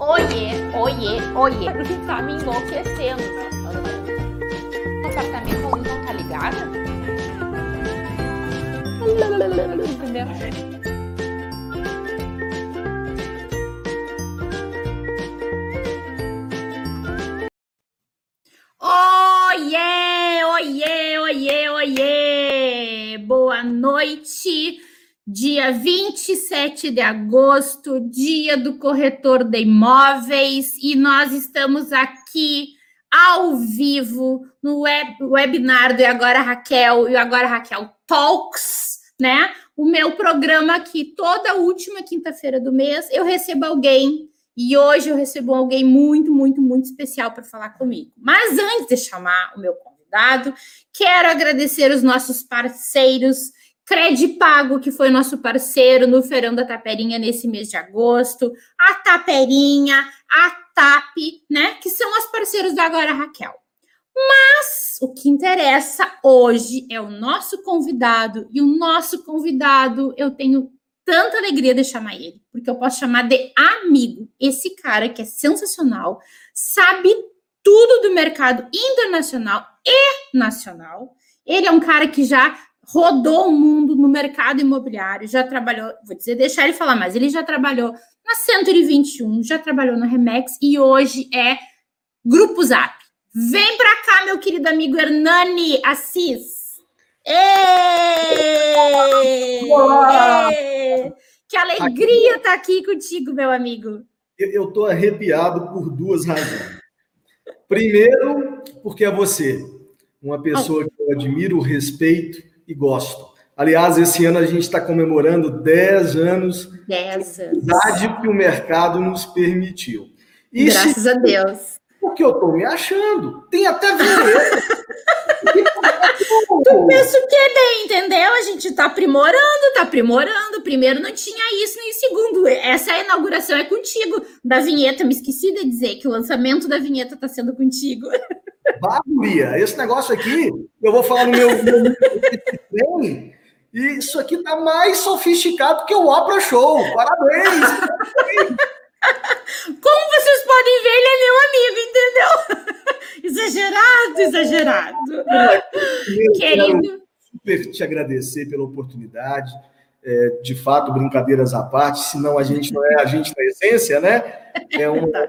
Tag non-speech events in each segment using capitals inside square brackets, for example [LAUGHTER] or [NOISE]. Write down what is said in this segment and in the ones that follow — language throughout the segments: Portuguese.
Oiê, oiê, oiê. Tá me enlouquecendo. O apartamento a luz não tá ligada? Entendeu? Oiê, oiê, oiê, oiê! Boa noite! Dia 27 de agosto, dia do corretor de imóveis, e nós estamos aqui ao vivo no web, webinar do E Agora Raquel e Agora Raquel Talks, né? O meu programa aqui toda última quinta-feira do mês eu recebo alguém e hoje eu recebo alguém muito, muito, muito especial para falar comigo. Mas antes de chamar o meu convidado, quero agradecer os nossos parceiros Credipago, que foi nosso parceiro no Feirão da Taperinha nesse mês de agosto, a Taperinha, a TAP, né? Que são os parceiros da Agora Raquel. Mas o que interessa hoje é o nosso convidado, e o nosso convidado eu tenho tanta alegria de chamar ele, porque eu posso chamar de amigo. Esse cara que é sensacional, sabe tudo do mercado internacional e nacional. Ele é um cara que já rodou o mundo no mercado imobiliário, já trabalhou, vou dizer, deixar ele falar mais, ele já trabalhou na 121, já trabalhou na Remex e hoje é Grupo Zap. Vem para cá, meu querido amigo Hernani Assis. Êêêê! Que alegria estar tá aqui contigo, meu amigo. Eu estou arrepiado por duas razões. Primeiro, porque é você, uma pessoa que eu admiro, respeito e gosto. Aliás, esse ano a gente está comemorando 10 anos 10 anos. que o mercado nos permitiu. E Graças se... a Deus. Porque eu estou me achando. Tem até vinheta. [LAUGHS] tu pensa o que bem, entendeu? A gente está aprimorando, está aprimorando. Primeiro não tinha isso, e segundo, essa inauguração é contigo. Da vinheta, me esqueci de dizer que o lançamento da vinheta está sendo contigo. [LAUGHS] Baburia, esse negócio aqui, eu vou falar no meu, meu e isso aqui tá mais sofisticado que o Opera Show. Parabéns! Como vocês podem ver, ele é meu amigo, entendeu? Exagerado, exagerado. Eu Querido. super te agradecer pela oportunidade. É, de fato, brincadeiras à parte, senão a gente não é a gente na essência, né? É um [LAUGHS] estar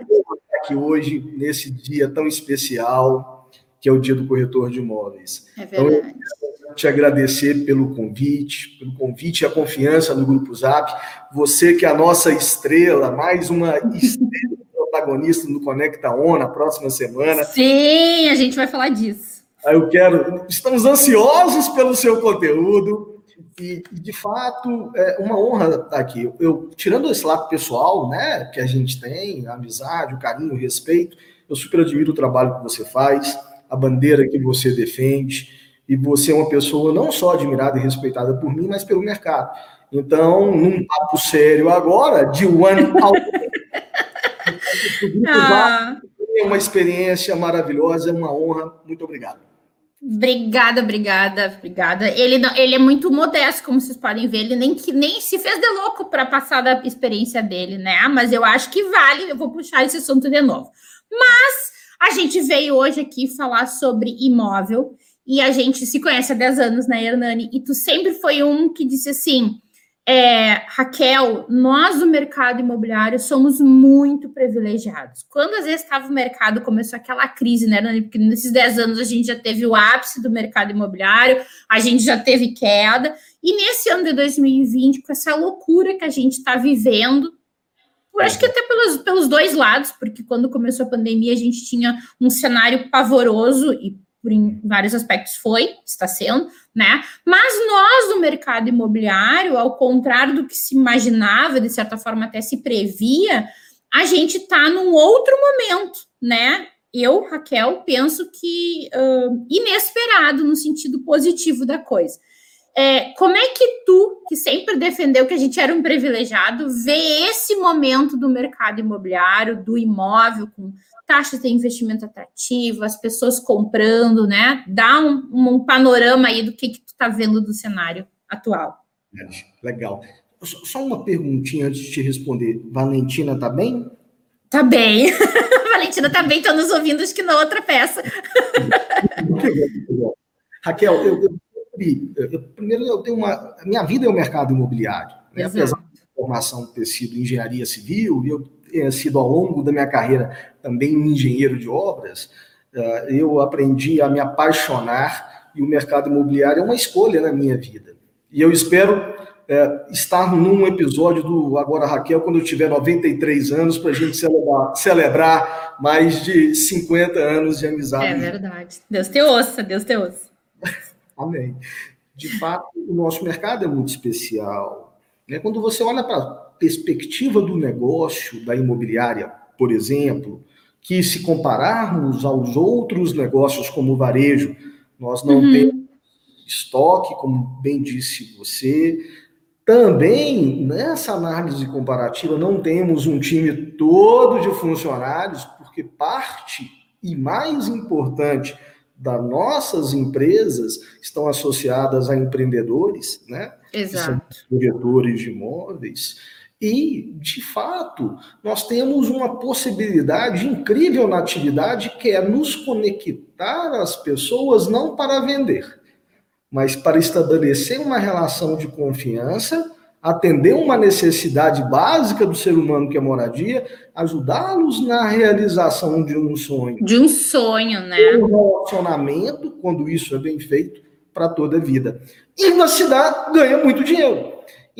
aqui hoje, nesse dia tão especial, que é o dia do corretor de imóveis. É verdade. Então, eu te agradecer pelo convite, pelo convite e a confiança no Grupo Zap. Você que é a nossa estrela, mais uma [LAUGHS] estrela protagonista no Conecta On na próxima semana. Sim, a gente vai falar disso. Eu quero. Estamos ansiosos pelo seu conteúdo. E, de fato, é uma honra estar aqui. Eu, tirando esse lado pessoal, né, que a gente tem, a amizade, o carinho, o respeito, eu super admiro o trabalho que você faz, a bandeira que você defende, e você é uma pessoa não só admirada e respeitada por mim, mas pelo mercado. Então, num papo sério agora, de one [LAUGHS] ao ah. é uma experiência maravilhosa, é uma honra. Muito obrigado. Obrigada, obrigada, obrigada. Ele, não, ele é muito modesto, como vocês podem ver. Ele nem, nem se fez de louco para passar da experiência dele, né? Mas eu acho que vale. Eu vou puxar esse assunto de novo. Mas a gente veio hoje aqui falar sobre imóvel e a gente se conhece há 10 anos, né, Hernani? E tu sempre foi um que disse assim: é, Raquel, nós do mercado imobiliário somos muito privilegiados. Quando às vezes estava o mercado, começou aquela crise, né? Porque nesses 10 anos a gente já teve o ápice do mercado imobiliário, a gente já teve queda, e nesse ano de 2020, com essa loucura que a gente está vivendo, eu acho que até pelos, pelos dois lados, porque quando começou a pandemia a gente tinha um cenário pavoroso e por em vários aspectos foi, está sendo, né? Mas nós no mercado imobiliário, ao contrário do que se imaginava, de certa forma até se previa, a gente está num outro momento, né? Eu, Raquel, penso que uh, inesperado no sentido positivo da coisa. É, como é que tu, que sempre defendeu que a gente era um privilegiado, vê esse momento do mercado imobiliário, do imóvel, com taxas de investimento atrativo, as pessoas comprando, né? Dá um, um panorama aí do que, que tu está vendo do cenário atual. Legal. Só uma perguntinha antes de te responder. Valentina tá bem? Tá bem. [LAUGHS] Valentina tá bem, tá nos ouvindo, acho que na outra peça. [LAUGHS] Raquel, eu, eu, eu, primeiro eu tenho uma. Minha vida é o mercado imobiliário. Né? Apesar da formação ter sido engenharia civil, e eu ter sido ao longo da minha carreira também engenheiro de obras, eh, eu aprendi a me apaixonar e o mercado imobiliário é uma escolha na minha vida. E eu espero é, estar num episódio do Agora Raquel quando eu tiver 93 anos para a gente celebrar, celebrar, mais de 50 anos de amizade. É verdade. Deus te ouça, Deus te ouça. Amém. De fato, o nosso mercado é muito especial. Né? Quando você olha para perspectiva do negócio da imobiliária, por exemplo, que se compararmos aos outros negócios como o varejo, nós não uhum. temos estoque, como bem disse você, também, nessa análise comparativa, não temos um time todo de funcionários, porque parte e mais importante das nossas empresas estão associadas a empreendedores, né? Exato. diretores de imóveis. E, de fato, nós temos uma possibilidade incrível na atividade que é nos conectar às pessoas não para vender, mas para estabelecer uma relação de confiança, atender uma necessidade básica do ser humano que é moradia, ajudá-los na realização de um sonho. De um sonho, né? Um relacionamento, quando isso é bem feito, para toda a vida. E na cidade ganha muito dinheiro.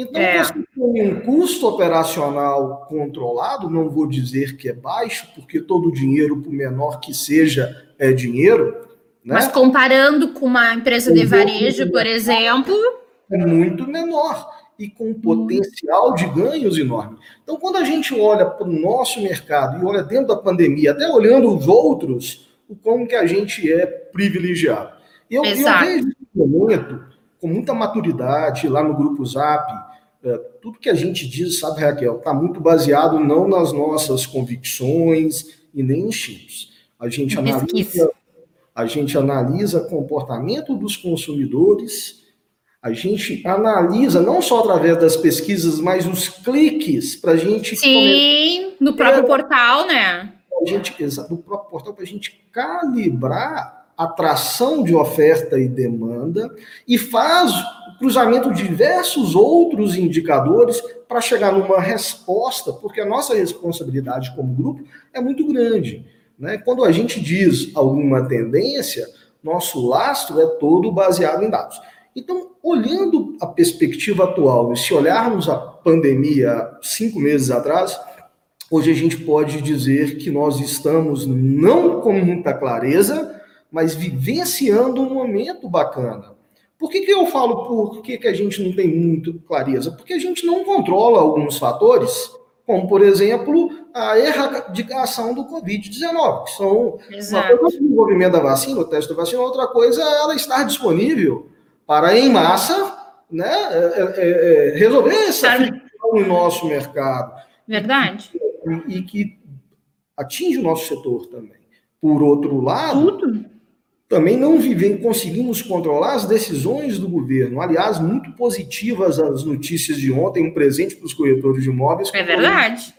Então, é. você tem um custo operacional controlado, não vou dizer que é baixo, porque todo dinheiro, por menor que seja, é dinheiro, né? Mas comparando com uma empresa de varejo, por exemplo. É muito menor e com potencial de ganhos enorme. Então, quando a gente olha para o nosso mercado e olha dentro da pandemia, até olhando os outros, o como que a gente é privilegiado. Eu, eu vejo esse momento com muita maturidade lá no grupo Zap. É, tudo que a gente diz, sabe, Raquel, está muito baseado não nas nossas convicções e nem em chips. A gente analisa a gente analisa comportamento dos consumidores, a gente analisa não só através das pesquisas, mas os cliques para a gente. Sim, no próprio portal, né? A gente, no próprio portal, para a gente calibrar atração de oferta e demanda e faz o cruzamento de diversos outros indicadores para chegar numa resposta, porque a nossa responsabilidade como grupo é muito grande. Né? Quando a gente diz alguma tendência, nosso lastro é todo baseado em dados. Então, olhando a perspectiva atual, e se olharmos a pandemia cinco meses atrás, hoje a gente pode dizer que nós estamos não com muita clareza, mas vivenciando um momento bacana. Por que, que eu falo por que, que a gente não tem muito clareza? Porque a gente não controla alguns fatores como, por exemplo, a erradicação do Covid-19, que são Exato. uma coisa o desenvolvimento da vacina, o teste da vacina, outra coisa é ela estar disponível para, em massa, né, é, é, é resolver essa questão no nosso mercado. Verdade. E, e, que atinge o nosso setor também. Por outro lado, Tudo também não vivem, conseguimos controlar as decisões do governo. Aliás, muito positivas as notícias de ontem, um presente para os corretores de imóveis. É verdade.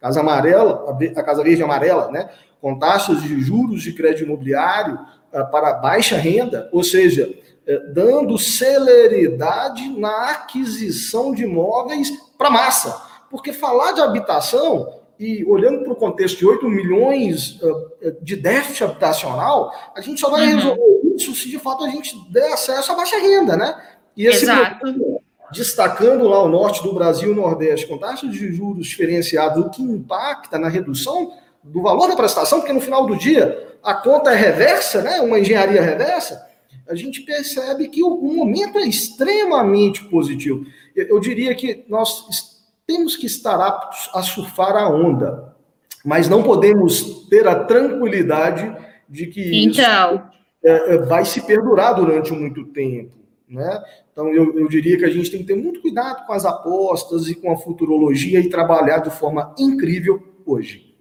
Casa Amarela, a Casa Verde Amarela, né? com taxas de juros de crédito imobiliário uh, para baixa renda, ou seja, uh, dando celeridade na aquisição de imóveis para massa. Porque falar de habitação e olhando para o contexto de 8 milhões uh, de déficit habitacional, a gente só vai uhum. resolver isso se de fato a gente der acesso à baixa renda, né? E esse Exato. destacando lá o norte do Brasil e o Nordeste, com taxas de juros diferenciadas, o que impacta na redução do valor da prestação, porque no final do dia a conta é reversa, né? Uma engenharia reversa, a gente percebe que o, momento é extremamente positivo. Eu, eu diria que nós temos que estar aptos a surfar a onda, mas não podemos ter a tranquilidade de que então. isso é, é, vai se perdurar durante muito tempo. Né? Então, eu, eu diria que a gente tem que ter muito cuidado com as apostas e com a futurologia e trabalhar de forma incrível hoje.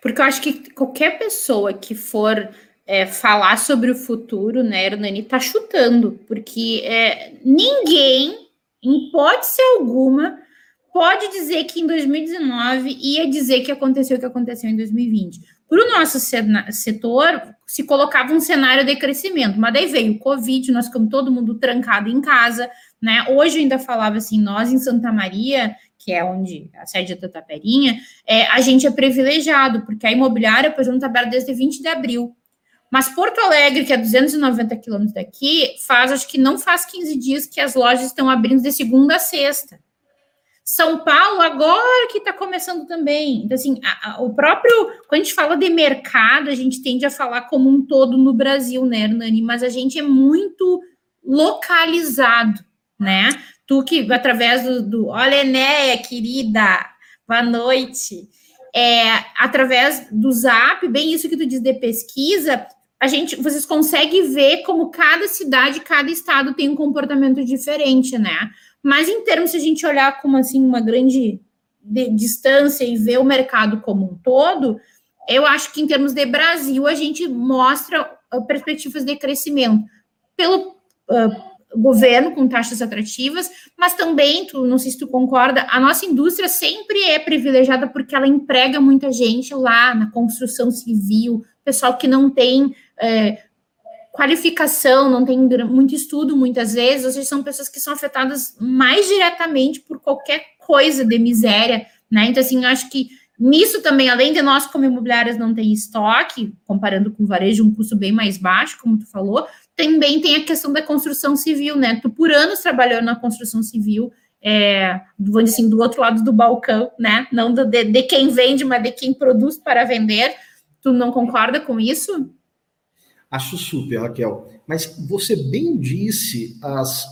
Porque eu acho que qualquer pessoa que for é, falar sobre o futuro, né, Hernani, tá chutando, porque é, ninguém, em hipótese alguma, pode dizer que em 2019 ia dizer que aconteceu o que aconteceu em 2020. Para o nosso setor, se colocava um cenário de crescimento, mas daí veio o Covid, nós ficamos todo mundo trancado em casa, né? Hoje eu ainda falava assim, nós em Santa Maria, que é onde a sede da Taperinha, é, a gente é privilegiado, porque a imobiliária, por exemplo, está aberta desde 20 de abril. Mas Porto Alegre, que é 290 quilômetros daqui, faz, acho que não faz 15 dias que as lojas estão abrindo de segunda a sexta. São Paulo, agora que está começando também. Então, assim, a, a, o próprio. Quando a gente fala de mercado, a gente tende a falar como um todo no Brasil, né, Hernani? Mas a gente é muito localizado, né? Tu que, através do. do Olha, Enéia, querida, boa noite. É, através do Zap, bem isso que tu diz de pesquisa, a gente, vocês conseguem ver como cada cidade, cada estado tem um comportamento diferente, né? Mas em termos, se a gente olhar como assim uma grande distância e ver o mercado como um todo, eu acho que em termos de Brasil a gente mostra uh, perspectivas de crescimento pelo uh, governo com taxas atrativas, mas também, tu, não sei se tu concorda, a nossa indústria sempre é privilegiada porque ela emprega muita gente lá na construção civil, pessoal que não tem é, qualificação, não tem muito estudo muitas vezes, ou seja, são pessoas que são afetadas mais diretamente por qualquer coisa de miséria, né? Então, assim, acho que nisso também, além de nós como imobiliárias não tem estoque, comparando com varejo, um custo bem mais baixo, como tu falou, também tem a questão da construção civil, né? Tu por anos trabalhando na construção civil, é, vamos assim, do outro lado do balcão, né? Não do, de, de quem vende, mas de quem produz para vender. Tu não concorda com isso? Acho super, Raquel. Mas você bem disse as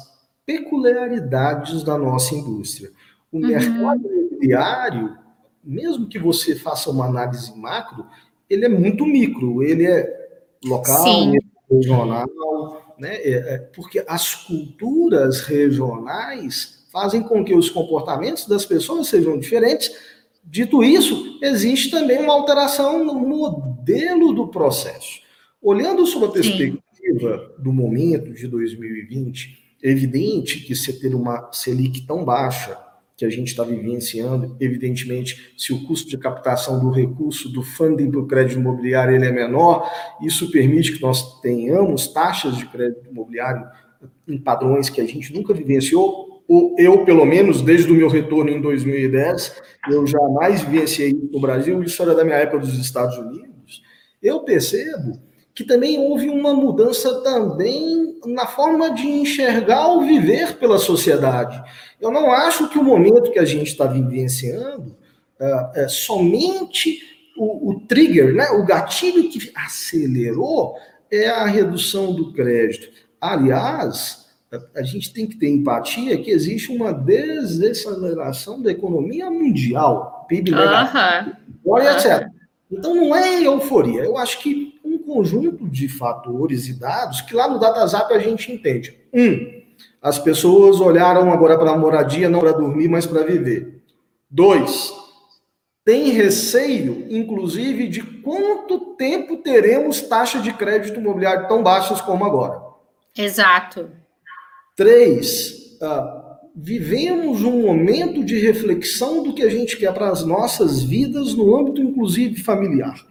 peculiaridades da nossa indústria. O uhum. mercado imobiliário, mesmo que você faça uma análise macro, ele é muito micro, ele é local, é regional, né? É, é, porque as culturas regionais fazem com que os comportamentos das pessoas sejam diferentes. Dito isso, existe também uma alteração no modelo do processo. Olhando sob a perspectiva Sim. do momento de 2020, é evidente que se ter uma Selic tão baixa que a gente está vivenciando, evidentemente, se o custo de captação do recurso do funding para o crédito imobiliário ele é menor, isso permite que nós tenhamos taxas de crédito imobiliário em padrões que a gente nunca vivenciou, ou eu, pelo menos, desde o meu retorno em 2010, eu jamais vivenciei no Brasil, isso era da minha época dos Estados Unidos, eu percebo que também houve uma mudança também na forma de enxergar o viver pela sociedade. Eu não acho que o momento que a gente está vivenciando é, é somente o, o, trigger, né, o gatilho que acelerou é a redução do crédito. Aliás, a, gente tem que ter empatia que existe uma desaceleração da economia mundial, PIB negativo, uh -huh. etc. Então não é euforia. Eu acho que conjunto de fatores e dados que lá no DataZap a gente entende. Um, as pessoas olharam agora para a moradia não para dormir, mas para viver. Dois, tem receio, inclusive, de quanto tempo teremos taxa de crédito imobiliário tão baixas como agora. Exato. Três, uh, vivemos um momento de reflexão do que a gente quer para as nossas vidas no âmbito, inclusive, familiar.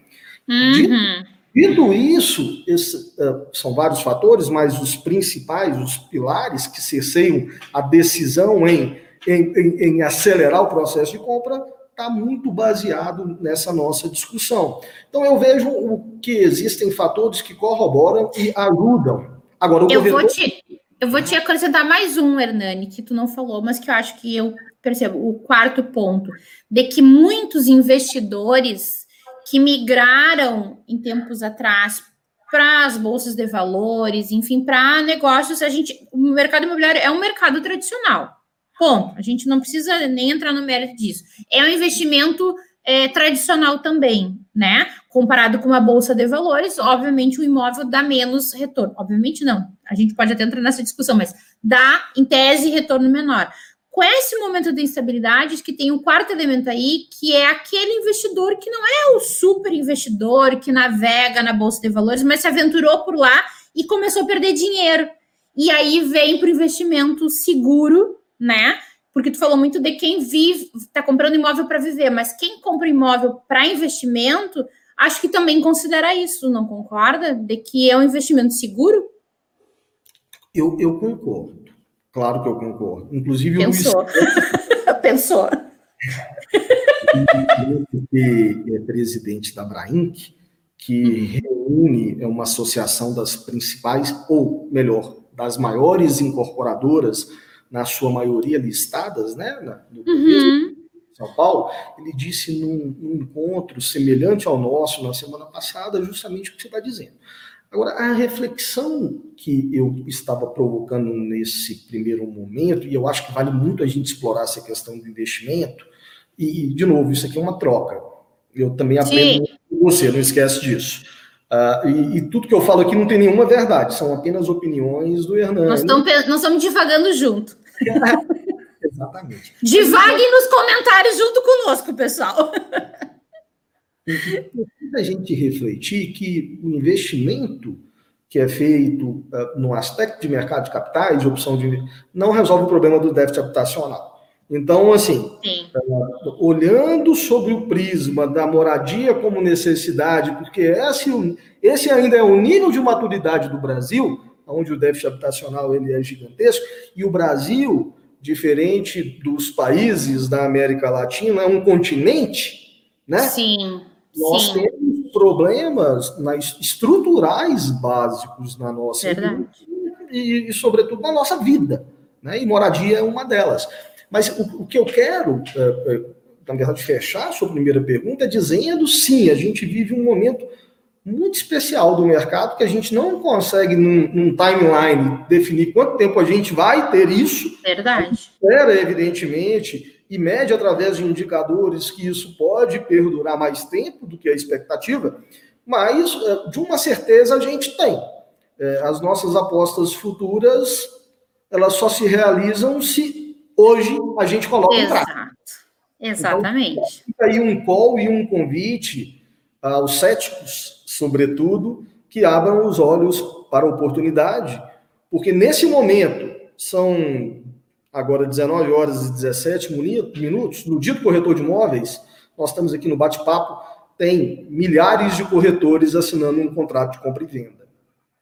Uhum. Dito isso, esse, uh, são vários fatores, mas os principais, os pilares que cerceiam a decisão em, em, em, em acelerar o processo de compra, está muito baseado nessa nossa discussão. Então, eu vejo o que existem fatores que corroboram e ajudam. Agora, o eu, vou te, eu vou te acrescentar mais um, Hernani, que tu não falou, mas que eu acho que eu percebo. O quarto ponto, de que muitos investidores que migraram em tempos atrás para as bolsas de valores, enfim, para negócios, a gente, o mercado imobiliário é um mercado tradicional. Ponto. A gente não precisa nem entrar no mérito disso. É um investimento é, tradicional também, né? Comparado com uma bolsa de valores, obviamente o imóvel dá menos retorno. Obviamente não. A gente pode até entrar nessa discussão, mas dá, em tese, retorno menor com esse momento de instabilidade, que tem um quarto elemento aí, que é aquele investidor que não é o super investidor que navega na bolsa de valores, mas se aventurou por lá e começou a perder dinheiro. E aí vem para o investimento seguro, né? porque tu falou muito de quem vive, está comprando imóvel para viver, mas quem compra imóvel para investimento, acho que também considera isso, não concorda? De que é um investimento seguro? Eu, eu concordo. Claro que eu concordo. Inclusive, Pensou. o Luiz... Pensou. [LAUGHS] que é presidente da Brainc, que reúne é uma associação das principais, ou melhor, das maiores incorporadoras na sua maioria listadas, né, no uhum. São Paulo, ele disse num, num, encontro semelhante ao nosso na semana passada, justamente o que você está dizendo. Agora, a reflexão que eu estava provocando nesse primeiro momento, e eu acho que vale muito a gente explorar essa questão do investimento, e, de novo, isso aqui é uma troca. Eu também aprendo com você, não esquece disso. Uh, e, e, tudo que eu falo aqui não tem nenhuma verdade, são apenas opiniões do Hernani. Nós, estamos, nós estamos divagando junto. [LAUGHS] Exatamente. Divague nos comentários junto conosco, pessoal. [LAUGHS] a gente refletir que o investimento que é feito uh, no aspecto de mercado de capitais, de opção de não resolve o problema do déficit habitacional. Então, assim, uh, olhando sobre o prisma da moradia como necessidade, porque esse, esse ainda é o nível de maturidade do Brasil, onde o déficit habitacional ele é gigantesco, e o Brasil, diferente dos países da América Latina, é um continente, né? Sim. Nós sim. temos problemas nas, estruturais básicos na nossa vida e, e, sobretudo, na nossa vida. Né? E moradia é uma delas. Mas o, o que eu quero, é, é, na verdade, fechar a sua primeira pergunta é dizendo sim, a gente vive um momento muito especial do mercado que a gente não consegue, num, num timeline, definir quanto tempo a gente vai ter isso. Verdade. Espera, evidentemente, e mede através de indicadores que isso pode perdurar mais tempo do que a expectativa, mas é, de uma certeza a gente tem. As nossas apostas futuras, elas só se realizam se hoje a gente coloca Exato. Exatamente. Então, fica aí um call e um convite aos céticos, sobretudo, que abram os olhos para a oportunidade, porque nesse momento são agora 19 horas e 17 minutos, no dia do corretor de imóveis, nós estamos aqui no bate-papo, tem milhares de corretores assinando um contrato de compra e venda.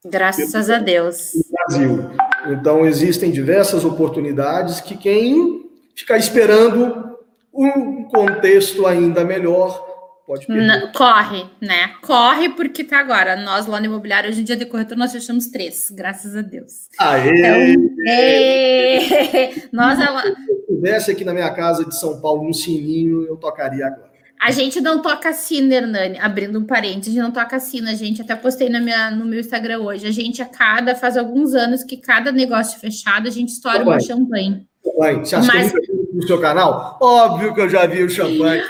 Graças a Deus. No Brasil. Então, existem diversas oportunidades que quem ficar esperando um contexto ainda melhor pode perder. Corre, né? Corre, porque tá agora. Nós lá no imobiliário, hoje em dia de corretor, nós fechamos três, graças a Deus. Aê! Então, é... [LAUGHS] nós, Se eu estivesse aqui na minha casa de São Paulo, um sininho, eu tocaria agora. A gente não toca sino, Hernani, abrindo um parênteses, a gente não toca sino, a gente até postei na minha, no meu Instagram hoje. A gente, a cada, faz alguns anos que cada negócio fechado, a gente estoura uma champanhe. Você acha Mas... que eu no seu canal? Óbvio que eu já vi o champanhe.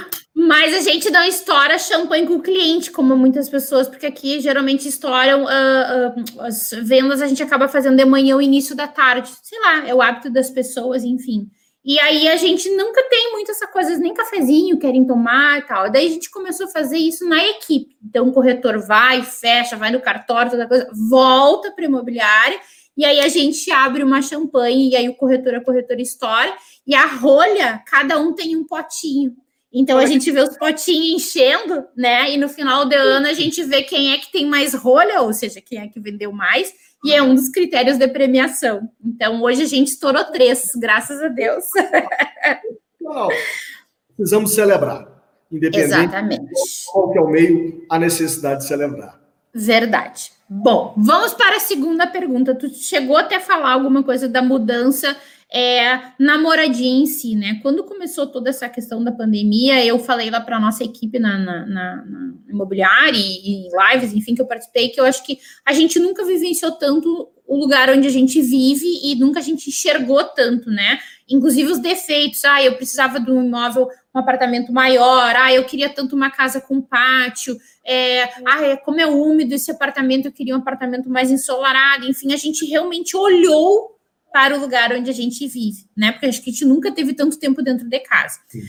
Mas a gente não estoura champanhe com o cliente, como muitas pessoas, porque aqui geralmente estouram uh, uh, as vendas, a gente acaba fazendo de manhã ou início da tarde. Sei lá, é o hábito das pessoas, enfim. E aí a gente nunca tem muito essa coisa, nem cafezinho querem tomar e tal. Daí a gente começou a fazer isso na equipe. Então o corretor vai, fecha, vai no cartório, toda coisa, volta para a imobiliária, e aí a gente abre uma champanhe, e aí o corretor, a corretora estoura, e a rolha, cada um tem um potinho. Então a gente vê os potinhos enchendo, né? E no final do ano a gente vê quem é que tem mais rolha, ou seja, quem é que vendeu mais, e é um dos critérios de premiação. Então, hoje a gente estourou três, graças a Deus. Não, precisamos celebrar, independente Exatamente. qual que é o meio, a necessidade de celebrar. Verdade. Bom, vamos para a segunda pergunta. Tu chegou até a falar alguma coisa da mudança é, na moradia em si, né? Quando começou toda essa questão da pandemia, eu falei lá para a nossa equipe na, na, na, na imobiliária e, e, lives, enfim, que eu participei, que eu acho que a gente nunca vivenciou tanto o lugar onde a gente vive e nunca a gente enxergou tanto, né? Inclusive os defeitos. Ah, eu precisava de um imóvel, um apartamento maior. Ah, eu queria tanto uma casa com pátio. É, ah, é, como é úmido esse apartamento, eu queria um apartamento mais ensolarado. Enfim, a gente realmente olhou para o lugar onde a gente vive, né? Porque acho que a gente nunca teve tanto tempo dentro de casa. Sim.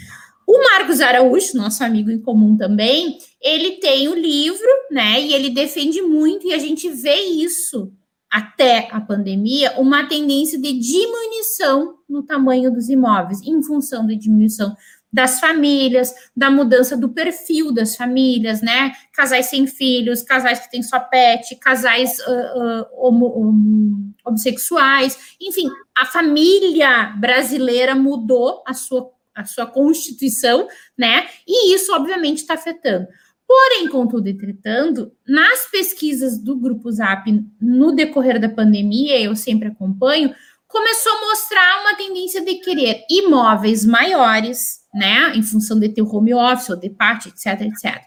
O Marcos Araújo, nosso amigo em comum também, ele tem o livro, né? E ele defende muito, e a gente vê isso até a pandemia, uma tendência de diminuição no tamanho dos imóveis, em função da diminuição das famílias, da mudança do perfil das famílias, né? Casais sem filhos, casais que têm só pet, casais uh, uh, homo, um, homossexuais, enfim, a família brasileira mudou a sua, a sua constituição, né? E isso, obviamente, está afetando. Porém, contudo, entretanto, nas pesquisas do Grupo Zap no decorrer da pandemia, eu sempre acompanho, começou a mostrar uma tendência de querer imóveis maiores, né, em função de ter home office ou de parte, etc, etc.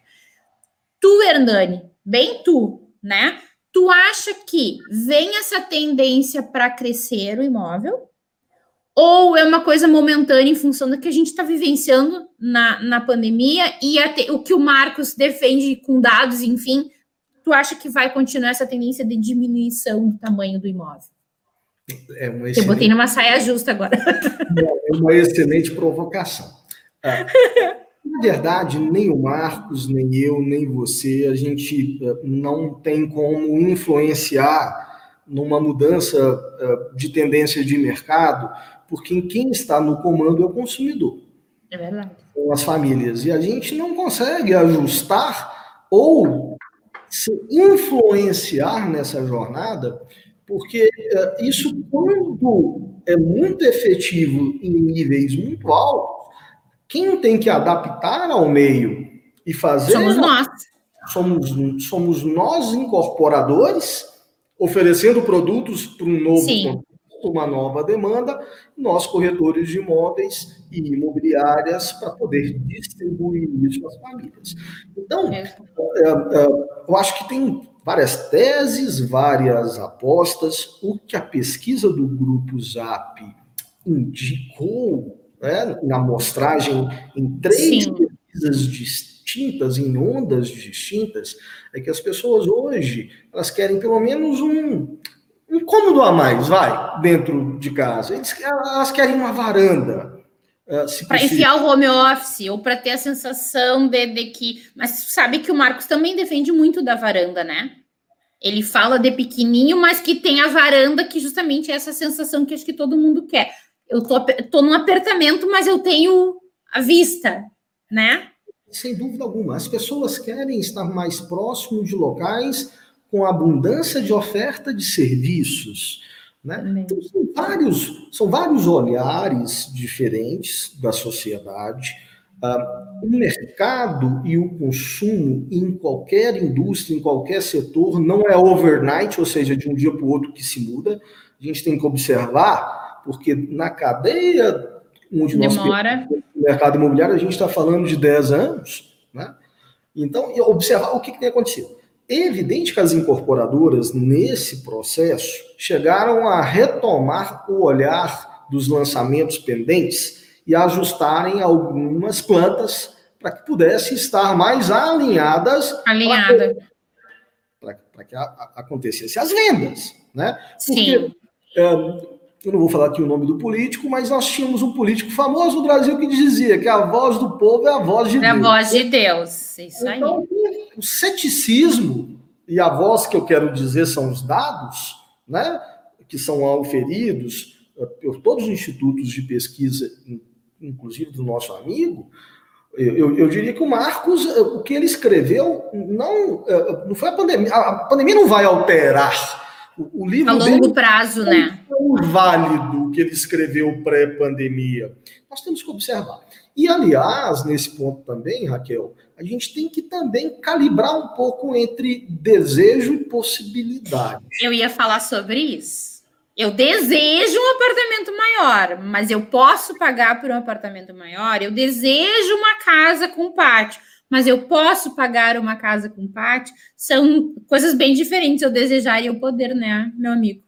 Tu, Hernani, bem tu, né? Tu acha que vem essa tendência para crescer o imóvel? Ou é uma coisa momentânea em função do que a gente está vivenciando na, na pandemia e até, o que o Marcos defende com dados, enfim, tu acha que vai continuar essa tendência de diminuição do tamanho do imóvel? É uma excelente... Eu botei numa saia justa agora. [LAUGHS] É uma excelente provocação. É. [LAUGHS] Na verdade, nem o Marcos, nem eu, nem você, a gente é, não tem como influenciar numa mudança é, de tendência de mercado, porque quem está no comando é o consumidor. É verdade. Com as famílias. E a gente não consegue ajustar ou se influenciar nessa jornada porque uh, isso, quando é muito efetivo em níveis muito altos, quem tem que adaptar ao meio e fazer. Somos nós. Somos, somos nós, incorporadores, oferecendo produtos para um novo Sim uma nova demanda, nós, corretores de imóveis e imobiliárias, para poder distribuir isso às famílias. Então, é. É, é, eu acho que tem várias teses, várias apostas. O que a pesquisa do Grupo Zap indicou né, na amostragem em três Sim. pesquisas distintas, em ondas distintas, é que as pessoas hoje elas querem pelo menos um um cômodo a mais, vai, dentro de casa. Eles, elas querem uma varanda. Uh, para enfiar o home office, ou para ter a sensação de, de que. Mas sabe que o Marcos também defende muito da varanda, né? Ele fala de pequenininho, mas que tem a varanda, que justamente é essa sensação que acho que todo mundo quer. Eu tô, tô num apartamento, mas eu tenho a vista, né? Sem dúvida alguma. As pessoas querem estar mais próximos de locais com abundância de oferta de serviços. Né? Então, são, vários, são vários olhares diferentes da sociedade. Uh, o mercado e o consumo em qualquer indústria, em qualquer setor, não é overnight, ou seja, de um dia para o outro que se muda. A gente tem que observar, porque na cadeia onde nós Demora. no mercado imobiliário, a gente está falando de 10 anos. Né? Então, observar o que, que tem acontecido. É evidente que as incorporadoras, nesse processo, chegaram a retomar o olhar dos lançamentos pendentes e ajustarem algumas plantas para que pudessem estar mais alinhadas Alinhada. para que, que acontecessem as vendas. Né? Porque, Sim. É, eu não vou falar aqui o nome do político, mas nós tínhamos um político famoso no Brasil que dizia que a voz do povo é a voz de é Deus. É a voz de Deus, isso então, aí. O ceticismo, e a voz que eu quero dizer são os dados, né, que são auferidos eh, por todos os institutos de pesquisa, inclusive do nosso amigo, eu, eu, diria que o Marcos, eh, o que ele escreveu, não, eh, não foi a pandemia. A pandemia não vai alterar o, o livro a longo prazo, né? É válido que ele escreveu pré-pandemia. Nós temos que observar. E, aliás, nesse ponto também, Raquel, a gente tem que também calibrar um pouco entre desejo e possibilidade. Eu ia falar sobre isso. Eu desejo um apartamento maior, mas eu posso pagar por um apartamento maior. Eu desejo uma casa com pátio mas eu posso pagar uma casa com pátio, são coisas bem diferentes. Eu desejar e eu poder, né, meu amigo?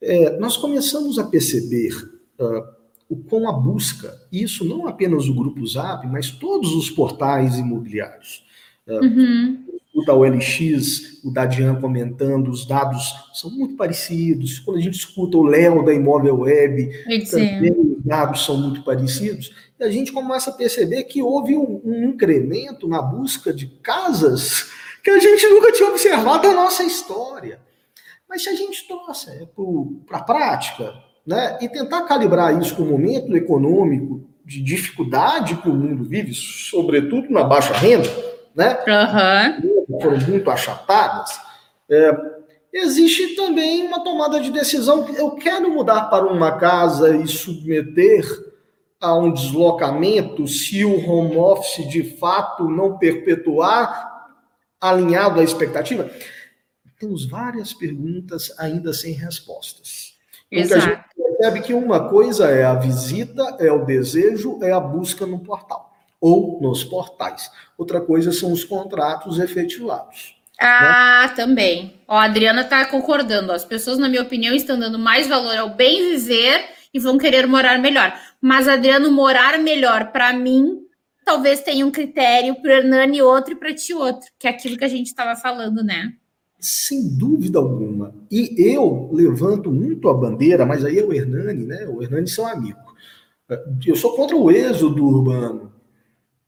É, nós começamos a perceber uh, o com a busca, isso não apenas o Grupo Zap, mas todos os portais imobiliários. Uh, uhum. O da OLX, o da Dian comentando, os dados são muito parecidos. Quando a gente escuta o Léo da Imóvel Web, também os dados são muito parecidos a gente começa a perceber que houve um, um incremento na busca de casas que a gente nunca tinha observado na nossa história. Mas se a gente trouxer para a prática, né, e tentar calibrar isso com o momento econômico de dificuldade que o mundo vive, sobretudo na baixa renda, né? Uhum. Foram muito achatadas. É, existe também uma tomada de decisão. Eu quero mudar para uma casa e submeter a um deslocamento se o home office de fato não perpetuar alinhado à expectativa? Temos várias perguntas ainda sem respostas. Exato. a gente percebe que uma coisa é a visita, é o desejo, é a busca no portal ou nos portais. Outra coisa são os contratos efetivados. Ah, né? também. Ó, a Adriana está concordando. As pessoas, na minha opinião, estão dando mais valor ao bem viver e vão querer morar melhor. Mas, Adriano, morar melhor, para mim, talvez tenha um critério para o Hernani outro e para ti outro, que é aquilo que a gente estava falando, né? Sem dúvida alguma. E eu levanto muito a bandeira, mas aí é o Hernani, né? O Hernani são amigos. Eu sou contra o êxodo urbano.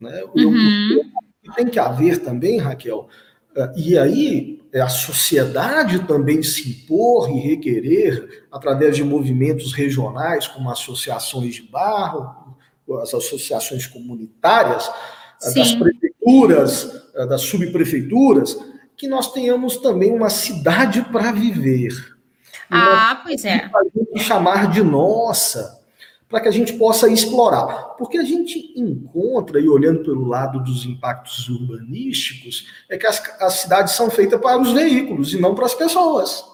Né? Uhum. Eu, tem que haver também, Raquel, eh, e aí é a sociedade também se impor e requerer, através de movimentos regionais, como associações de barro, as associações comunitárias, eh, Sim. das prefeituras, eh, das subprefeituras, que nós tenhamos também uma cidade para viver. Ah, pois é. Chamar de nossa para que a gente possa explorar. Porque a gente encontra, e olhando pelo lado dos impactos urbanísticos, é que as, as cidades são feitas para os veículos e não para as pessoas.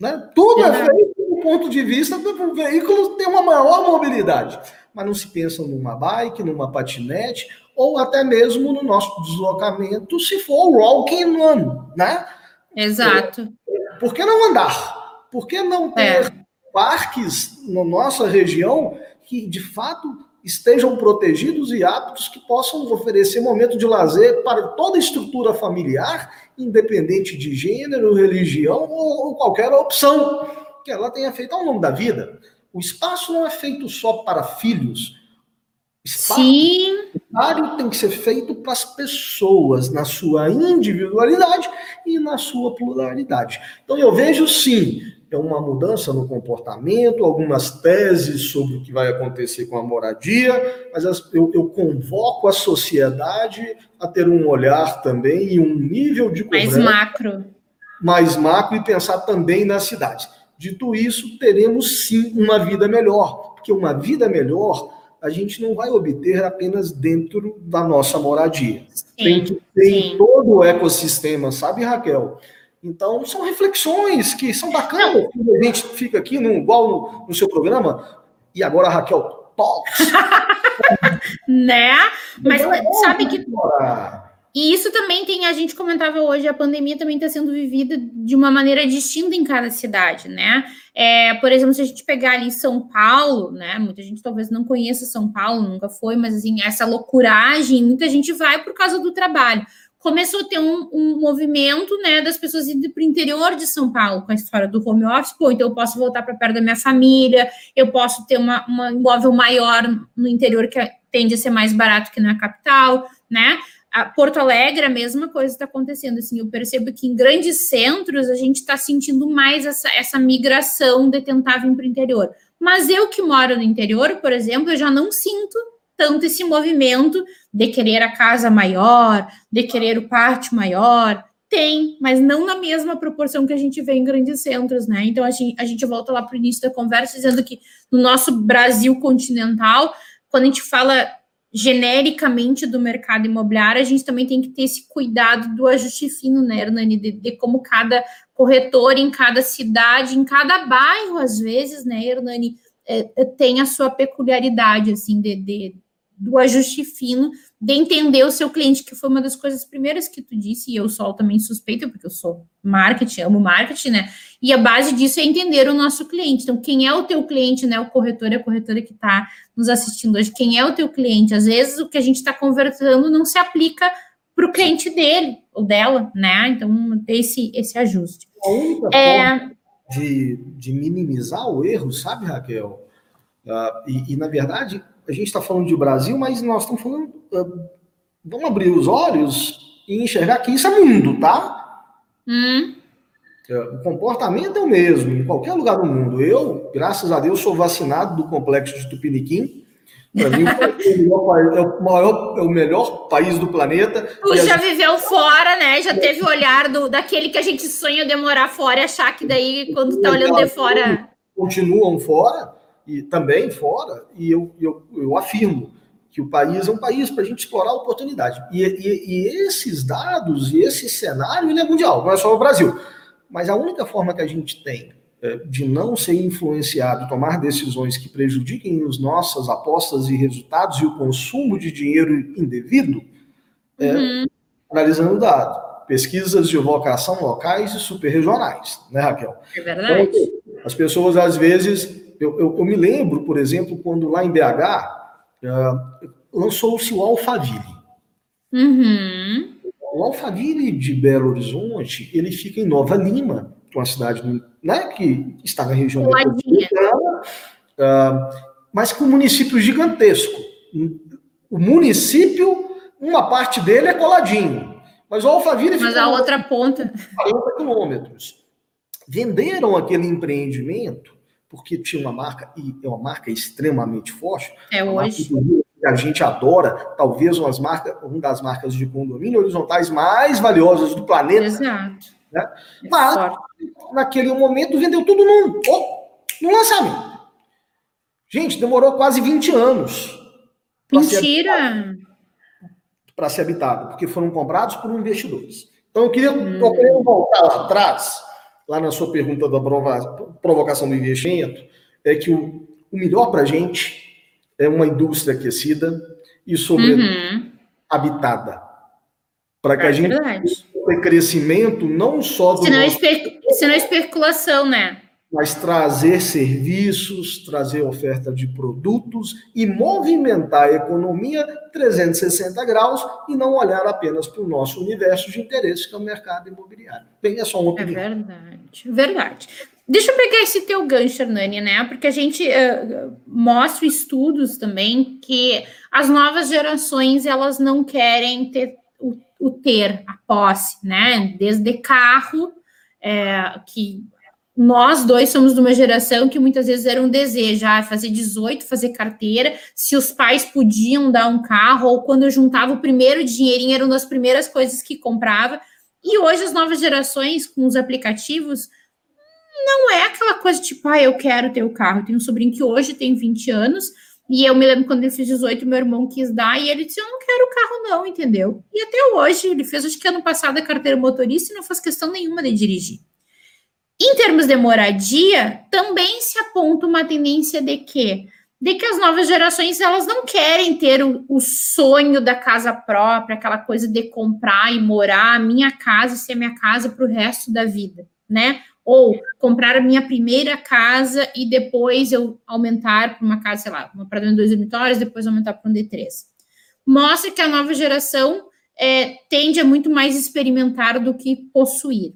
Né? Tudo é, é feito do ponto de vista do veículo ter uma maior mobilidade. Mas não se pensa numa bike, numa patinete, ou até mesmo no nosso deslocamento, se for walking run, né? Exato. Por que não andar? Por que não ter é parques na nossa região que, de fato, estejam protegidos e aptos que possam oferecer momento de lazer para toda a estrutura familiar, independente de gênero, religião ou, qualquer opção que ela tenha feito ao longo da vida. O espaço não é feito só para filhos. Espaço Sim. tem que ser feito para as pessoas, na sua individualidade e na sua pluralidade. Então eu vejo sim é uma mudança no comportamento, algumas teses sobre o que vai acontecer com a moradia, mas eu, eu convoco a sociedade a ter um olhar também e um nível de mais macro, mais macro e pensar também nas cidades. Dito isso, teremos sim uma vida melhor, porque uma vida melhor a gente não vai obter apenas dentro da nossa moradia. Sim, Tem que ter sim. todo o ecossistema, sabe, Raquel? Então, são reflexões que são bacanas. A gente fica aqui, no, igual no, no seu programa, e agora, Raquel, talks. [LAUGHS] né? Mas sabe que. E isso também tem, a gente comentava hoje, a pandemia também está sendo vivida de uma maneira distinta em cada cidade, né? É, por exemplo, se a gente pegar ali São Paulo, né? Muita gente talvez não conheça São Paulo, nunca foi, mas assim, essa loucuragem, muita gente vai por causa do trabalho começou a ter um, um movimento né, das pessoas indo para o interior de São Paulo com a história do home office, pô, então eu posso voltar para perto da minha família, eu posso ter uma, uma imóvel maior no interior que tende a ser mais barato que na capital, né? A Porto Alegre, a mesma coisa está acontecendo. Assim, eu percebo que em grandes centros a gente está sentindo mais essa, essa migração de tentar vir para o interior. Mas eu que moro no interior, por exemplo, eu já não sinto tanto esse movimento de querer a casa maior, de querer o pátio maior. Tem, mas não na mesma proporção que a gente vê em grandes centros, né? Então a gente, a gente volta lá para o início da conversa dizendo que no nosso Brasil continental, quando a gente fala genericamente do mercado imobiliário, a gente também tem que ter esse cuidado do ajuste fino, né, Hernani, de, de como cada corretor em cada cidade, em cada bairro, às vezes, né, Hernani, é, é tem a sua peculiaridade, assim, de, de do ajuste fino, de entender o seu cliente, que foi uma das coisas primeiras que tu disse, e eu sou também suspeita, porque eu sou marketing, amo marketing, né? E a base disso é entender o nosso cliente. Então, quem é o teu cliente, né? O corretor e a corretora que está nos assistindo hoje, quem é o teu cliente? Às vezes o que a gente está conversando não se aplica para o cliente dele ou dela, né? Então, esse, esse ajuste. A única é... de, de minimizar o erro, sabe, Raquel? Uh, e, e, na verdade, a gente está falando de Brasil, mas nós estamos falando. Uh, vamos abrir os olhos e enxergar que isso é mundo, tá? Hum. É, o comportamento é o mesmo em qualquer lugar do mundo. Eu, graças a Deus, sou vacinado do complexo de Tupiniquim. Para mim, é o, maior, é o melhor país do planeta. Tu já gente... viveu fora, né? Já teve o olhar do, daquele que a gente sonha demorar fora e achar que daí, quando tá olhando de fora. Continuam fora, e também fora, e eu, eu, eu afirmo que o país é um país para a gente explorar a oportunidade. E, e, e, esses dados e esse cenário ele é mundial, não é só o Brasil. Mas a única forma que a gente tem é, de não ser influenciado, tomar decisões que prejudiquem as nossas apostas e resultados e o consumo de dinheiro indevido é uhum. analisando o dado. Pesquisas de vocação locais e superregionais, né, Raquel? É verdade. Então, as pessoas, às vezes, eu, eu, eu, me lembro, por exemplo, quando lá em BH uh, lançou-se o Alphaville. Uhum. O Alphaville de Belo Horizonte, ele fica em Nova Lima, uma cidade né, que está na região metropolitana, uh, mas com um município gigantesco. O município, uma parte dele é coladinho, mas o Alphaville mas a outra ponta 40 quilômetros. Venderam aquele empreendimento porque tinha uma marca e é uma marca extremamente forte. É hoje a gente adora, talvez umas marcas, uma das marcas de condomínio horizontais mais valiosas do planeta. Exato. Né? É Mas, forte. naquele momento, vendeu tudo num, oh, num lançamento. Gente, demorou quase 20 anos. Mentira! Para ser habitado, porque foram comprados por investidores. Então, eu queria, hum. eu queria voltar lá atrás, lá na sua pergunta da provocação do investimento, é que o, o melhor para a gente é uma indústria aquecida e, sobretudo, uhum. habitada. Para que é a gente tenha crescimento não só do. Se não, nosso... espe... Se não especulação, né? Mas trazer serviços, trazer oferta de produtos e movimentar a economia 360 graus e não olhar apenas para o nosso universo de interesse, que é o mercado imobiliário. Bem, é só uma é opinião. É verdade, verdade. Deixa eu pegar esse teu gancho, Hernani, né? Porque a gente uh, mostra estudos também que as novas gerações elas não querem ter o, o ter, a posse, né? Desde carro, é, que nós dois somos de uma geração que muitas vezes era um desejo, ah, fazer 18, fazer carteira, se os pais podiam dar um carro, ou quando eu juntava o primeiro dinheirinho, eram das primeiras coisas que comprava. E hoje as novas gerações, com os aplicativos, não é aquela coisa tipo, ah, eu quero ter o carro. Tem um sobrinho que hoje tem 20 anos, e eu me lembro quando ele fez 18, meu irmão quis dar, e ele disse: Eu não quero o carro, não, entendeu? E até hoje, ele fez, acho que ano passado, a carteira motorista e não faz questão nenhuma de dirigir. Em termos de moradia, também se aponta uma tendência de que de que as novas gerações elas não querem ter o, o sonho da casa própria, aquela coisa de comprar e morar a minha casa e ser minha casa para o resto da vida, né? ou comprar a minha primeira casa e depois eu aumentar para uma casa, sei lá, uma apartamento de dois dormitórios, depois aumentar para um D3. Mostra que a nova geração é, tende a muito mais experimentar do que possuir.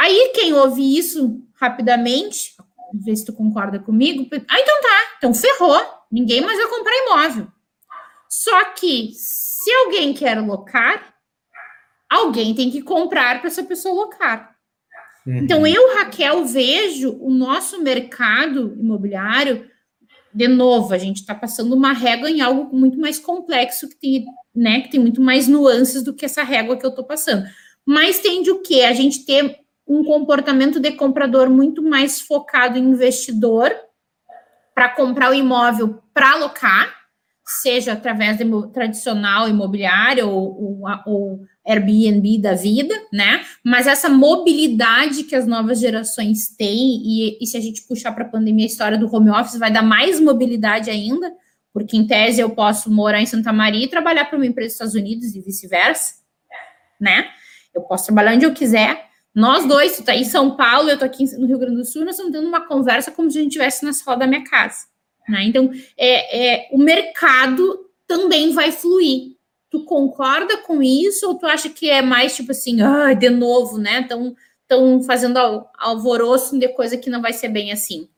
Aí, quem ouve isso rapidamente, vê se tu concorda comigo, ah, então tá, então ferrou, ninguém mais vai comprar imóvel. Só que, se alguém quer locar, alguém tem que comprar para essa pessoa locar. Uhum. Então, eu, Raquel, vejo o nosso mercado imobiliário, de novo, a gente está passando uma régua em algo muito mais complexo, que tem, né, que tem muito mais nuances do que essa régua que eu estou passando. Mas tende o quê? A gente ter um comportamento de comprador muito mais focado em investidor para comprar o imóvel para alocar, seja através do tradicional imobiliário ou, ou, ou Airbnb da vida, né? Mas essa mobilidade que as novas gerações têm, e, e se a gente puxar para a pandemia a história do home office, vai dar mais mobilidade ainda, porque em tese eu posso morar em Santa Maria e trabalhar para uma empresa dos Estados Unidos e vice-versa, né? Eu posso trabalhar onde eu quiser. Nós dois, tu tá em São Paulo, eu tô aqui no Rio Grande do Sul, nós estamos tendo uma conversa como se a gente estivesse na sala da minha casa, né? Então, é, é, o mercado também vai fluir. Tu concorda com isso ou tu acha que é mais tipo assim, ah, de novo, né? Estão tão fazendo alvoroço de coisa que não vai ser bem assim?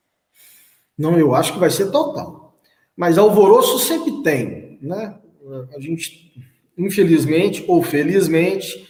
Não, eu acho que vai ser total. Mas alvoroço sempre tem, né? A gente, infelizmente ou felizmente,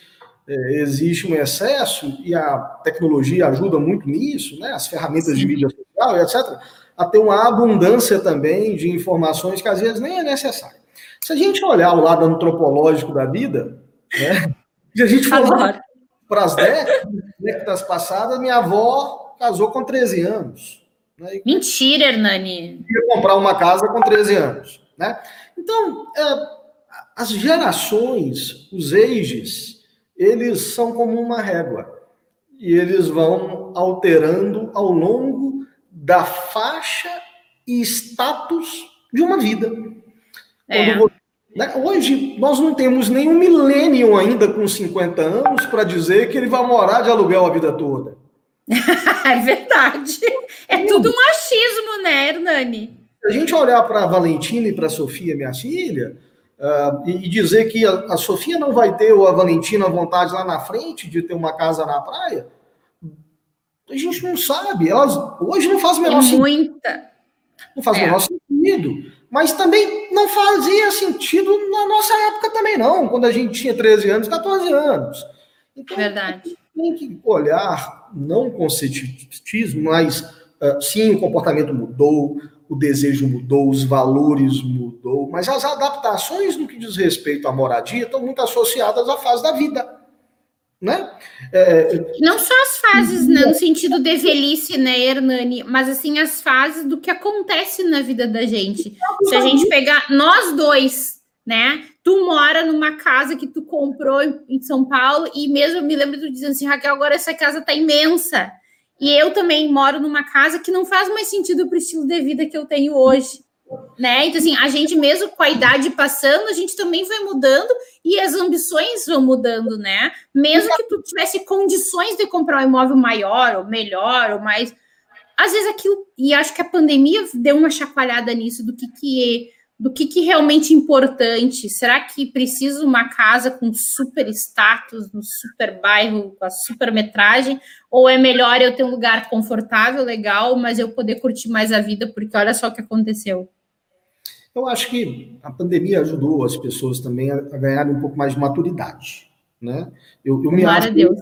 é, existe um excesso, e a tecnologia ajuda muito nisso, né? as ferramentas de mídia social, etc., a ter uma abundância também de informações que às vezes nem é necessária. Se a gente olhar o lado antropológico da vida, né? se a gente for para as décadas passadas, minha avó casou com 13 anos. Né? Mentira, Hernani. Ia comprar uma casa com 13 anos. Né? Então, é, as gerações, os ages, eles são como uma régua. E eles vão alterando ao longo da faixa e status de uma vida. É. Você, né, hoje, nós não temos nenhum milênio ainda com 50 anos para dizer que ele vai morar de aluguel a vida toda. [LAUGHS] é verdade. É tudo machismo, né, Hernani? Se a gente olhar para a Valentina e para a Sofia, minha filha, uh, e dizer que a, a, Sofia não vai ter ou a Valentina vontade lá na frente de ter uma casa na praia, a gente não sabe. Elas hoje não faz o menor é sentido. Muita. Não faz o é. menor sentido. Mas também não fazia sentido na nossa época também, não, quando a gente tinha 13 anos, 14 anos. Então, Verdade. Tem que olhar, não com ceticismo, mas uh, sim, o comportamento mudou, o desejo mudou, os valores mudou, mas as adaptações no que diz respeito à moradia estão muito associadas à fase da vida. Né? É... Não só as fases né, no sentido de velhice, né, Hernani, mas assim as fases do que acontece na vida da gente. Se a gente pegar nós dois, né? Tu mora numa casa que tu comprou em São Paulo e mesmo eu me lembro tu dizendo assim, Raquel, agora essa casa tá imensa. E eu também moro numa casa que não faz mais sentido para o estilo de vida que eu tenho hoje. Né? Então, assim, a gente mesmo com a idade passando, a gente também vai mudando e as ambições vão mudando, né? Mesmo que tu tivesse condições de comprar um imóvel maior, ou melhor, ou mais. Às vezes aquilo. E acho que a pandemia deu uma chacoalhada nisso do que, que do que, que realmente é importante. Será que precisa uma casa com super status, no super bairro, com a super metragem? Ou é melhor eu ter um lugar confortável, legal, mas eu poder curtir mais a vida, porque olha só o que aconteceu. Eu acho que a pandemia ajudou as pessoas também a, a ganharem um pouco mais de maturidade. Né? Eu, eu me acho a Deus.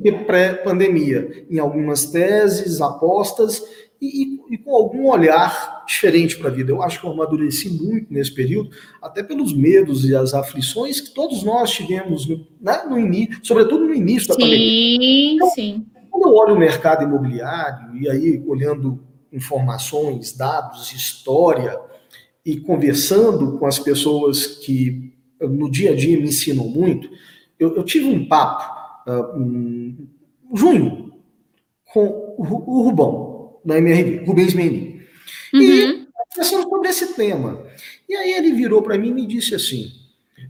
que pré-pandemia, em algumas teses, apostas, e, e, com algum olhar diferente para a vida. Eu acho que eu amadureci muito nesse período, até pelos medos e as aflições que todos nós tivemos no, né, no início, sobretudo no início da sim, pandemia. Então, sim. Quando eu olho o mercado imobiliário, e aí olhando informações, dados, história, e conversando com as pessoas que no dia a dia me ensinam muito, eu, eu tive um papo, uh, um, junho, com o, o Rubão, da MRV, Rubens Menin. Uhum. E conversando sobre esse tema. E aí ele virou para mim e me disse assim,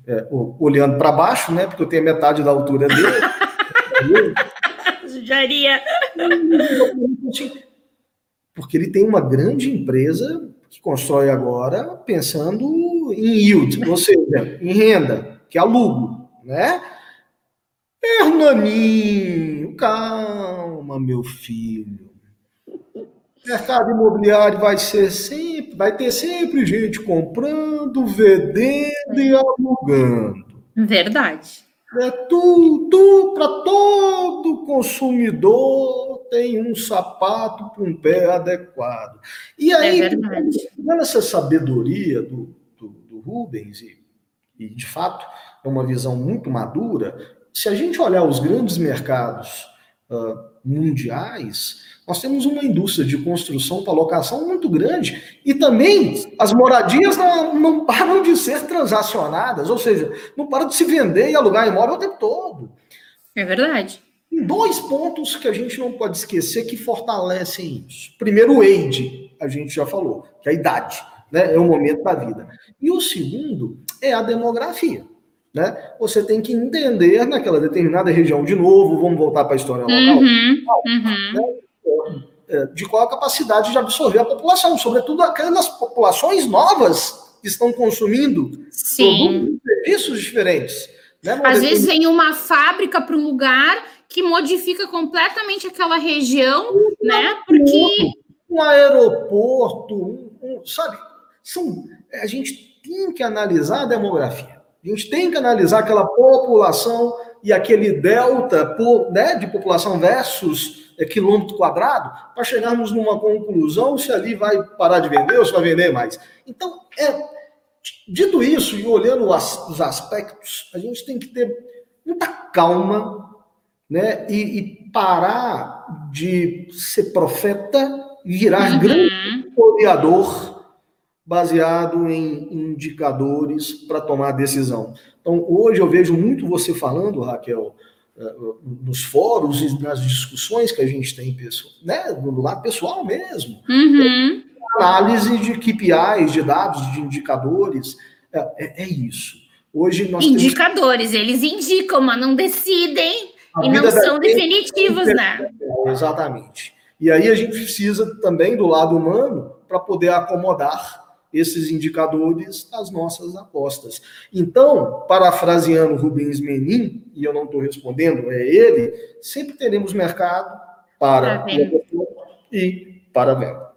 é, olhando para baixo, né, porque eu tenho metade da altura dele. [LAUGHS] Judiaria. porque ele tem uma grande empresa que constrói agora pensando em yield, ou seja, em renda, que é alugo, né? Hernaninho, calma, meu filho. Mercado imobiliário vai ser sempre, vai ter sempre gente comprando, vendendo e alugando. Verdade. É tudo para todo consumidor tem um sapato para um pé adequado. E é aí, é vendo essa sabedoria do, do, do Rubens, e, e de fato é uma visão muito madura, se a gente olhar os grandes mercados uh, mundiais, nós temos uma indústria de construção para locação muito grande e também as moradias não, não param de ser transacionadas, ou seja, não param de se vender e alugar imóvel o tempo todo. É verdade. Tem dois pontos que a gente não pode esquecer que fortalecem isso. Primeiro, o age, a gente já falou, que é a idade, né? é o momento da vida. E o segundo é a demografia. Né? Você tem que entender naquela determinada região, de novo, vamos voltar para a história local, uhum, uhum. Né? É, de qual a capacidade de absorver a população, sobretudo aquelas populações novas que estão consumindo Sim. serviços diferentes. Né? Às vezes vem uma fábrica para um lugar que modifica completamente aquela região, um né? Porque um aeroporto, um, um, sabe? São, a gente tem que analisar a demografia. A gente tem que analisar aquela população e aquele delta por, né, de população versus é, quilômetro quadrado, para chegarmos numa conclusão se ali vai parar de vender ou se vai vender mais. Então, é, dito isso, e olhando os aspectos, a gente tem que ter muita calma né, e, e parar de ser profeta e virar uhum. grande historiador baseado em indicadores para tomar decisão. Então, hoje eu vejo muito você falando, Raquel, nos fóruns e nas discussões que a gente tem né, no lado pessoal mesmo. Uhum. Análise de KPIs, de dados, de indicadores. É, é, é isso. Hoje nós Indicadores, temos... eles indicam, mas não decidem a e não são definitivos, né? Exatamente. E aí a gente precisa também do lado humano para poder acomodar esses indicadores às nossas apostas. Então, parafraseando Rubens Menin, e eu não estou respondendo, é ele, sempre teremos mercado para e para venda.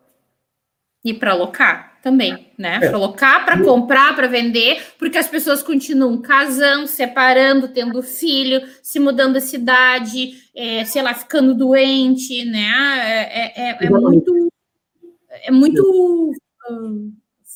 E para alocar também, né? É. Para alocar, para comprar, para vender, porque as pessoas continuam casando, separando, tendo filho, se mudando de cidade, é, sei lá, ficando doente, né? É, é, é, é muito. É muito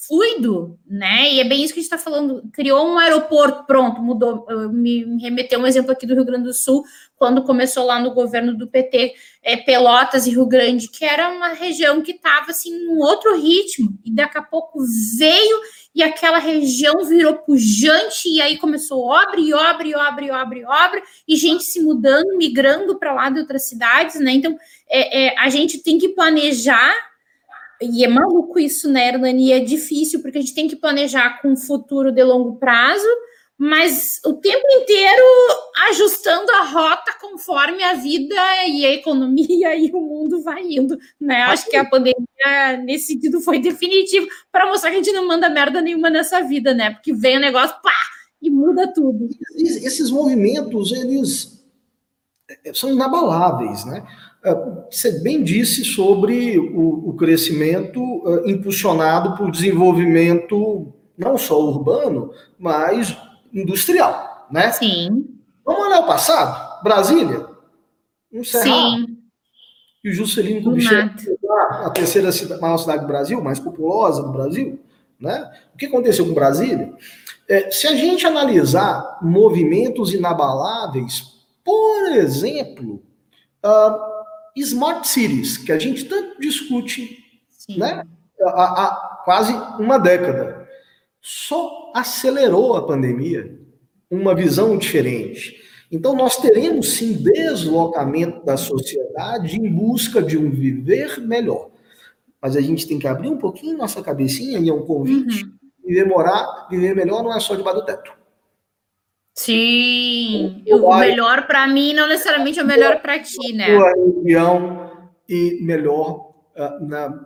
fluido, né? E é bem isso que a gente está falando. Criou um aeroporto, pronto, mudou. Me, me remeteu um exemplo aqui do Rio Grande do Sul, quando começou lá no governo do PT, é, Pelotas e Rio Grande, que era uma região que estava assim num outro ritmo, e daqui a pouco veio e aquela região virou pujante, e aí começou obra, e obra, e obra, e obra, e obra, e gente se mudando, migrando para lá de outras cidades, né? Então, é, é, a gente tem que planejar e é maluco isso, né, Hernani? E é difícil, porque a gente tem que planejar com um futuro de longo prazo, mas o tempo inteiro ajustando a rota conforme a vida e a economia [LAUGHS] e o mundo vai indo, né? Acho que a pandemia, nesse sentido, foi definitivo para mostrar que a gente não manda merda nenhuma nessa vida, né? Porque vem o negócio, pá, e muda tudo. Esses movimentos, eles é, são inabaláveis, né? É, você bem disse sobre o, o crescimento uh, impulsionado por desenvolvimento não só urbano, mas industrial, né? Sim. Vamos olhar o passado? Brasília, um cerrado. Sim. E o Juscelino Kubitschek, a terceira maior cidade do Brasil, mais populosa do Brasil, né? O que aconteceu com Brasília? É, se a gente analisar movimentos inabaláveis, por exemplo, uh, smart cities, que a gente tanto discute né, há, há quase uma década, só acelerou a pandemia uma visão diferente. Então, nós teremos sim deslocamento da sociedade em busca de um viver melhor. Mas a gente tem que abrir um pouquinho nossa cabecinha e é um convite. Uhum. Viver, morar, viver melhor não é só debaixo do teto. Sim, o melhor para mim não necessariamente é o melhor para ti, né? Sua região e melhor uh, na,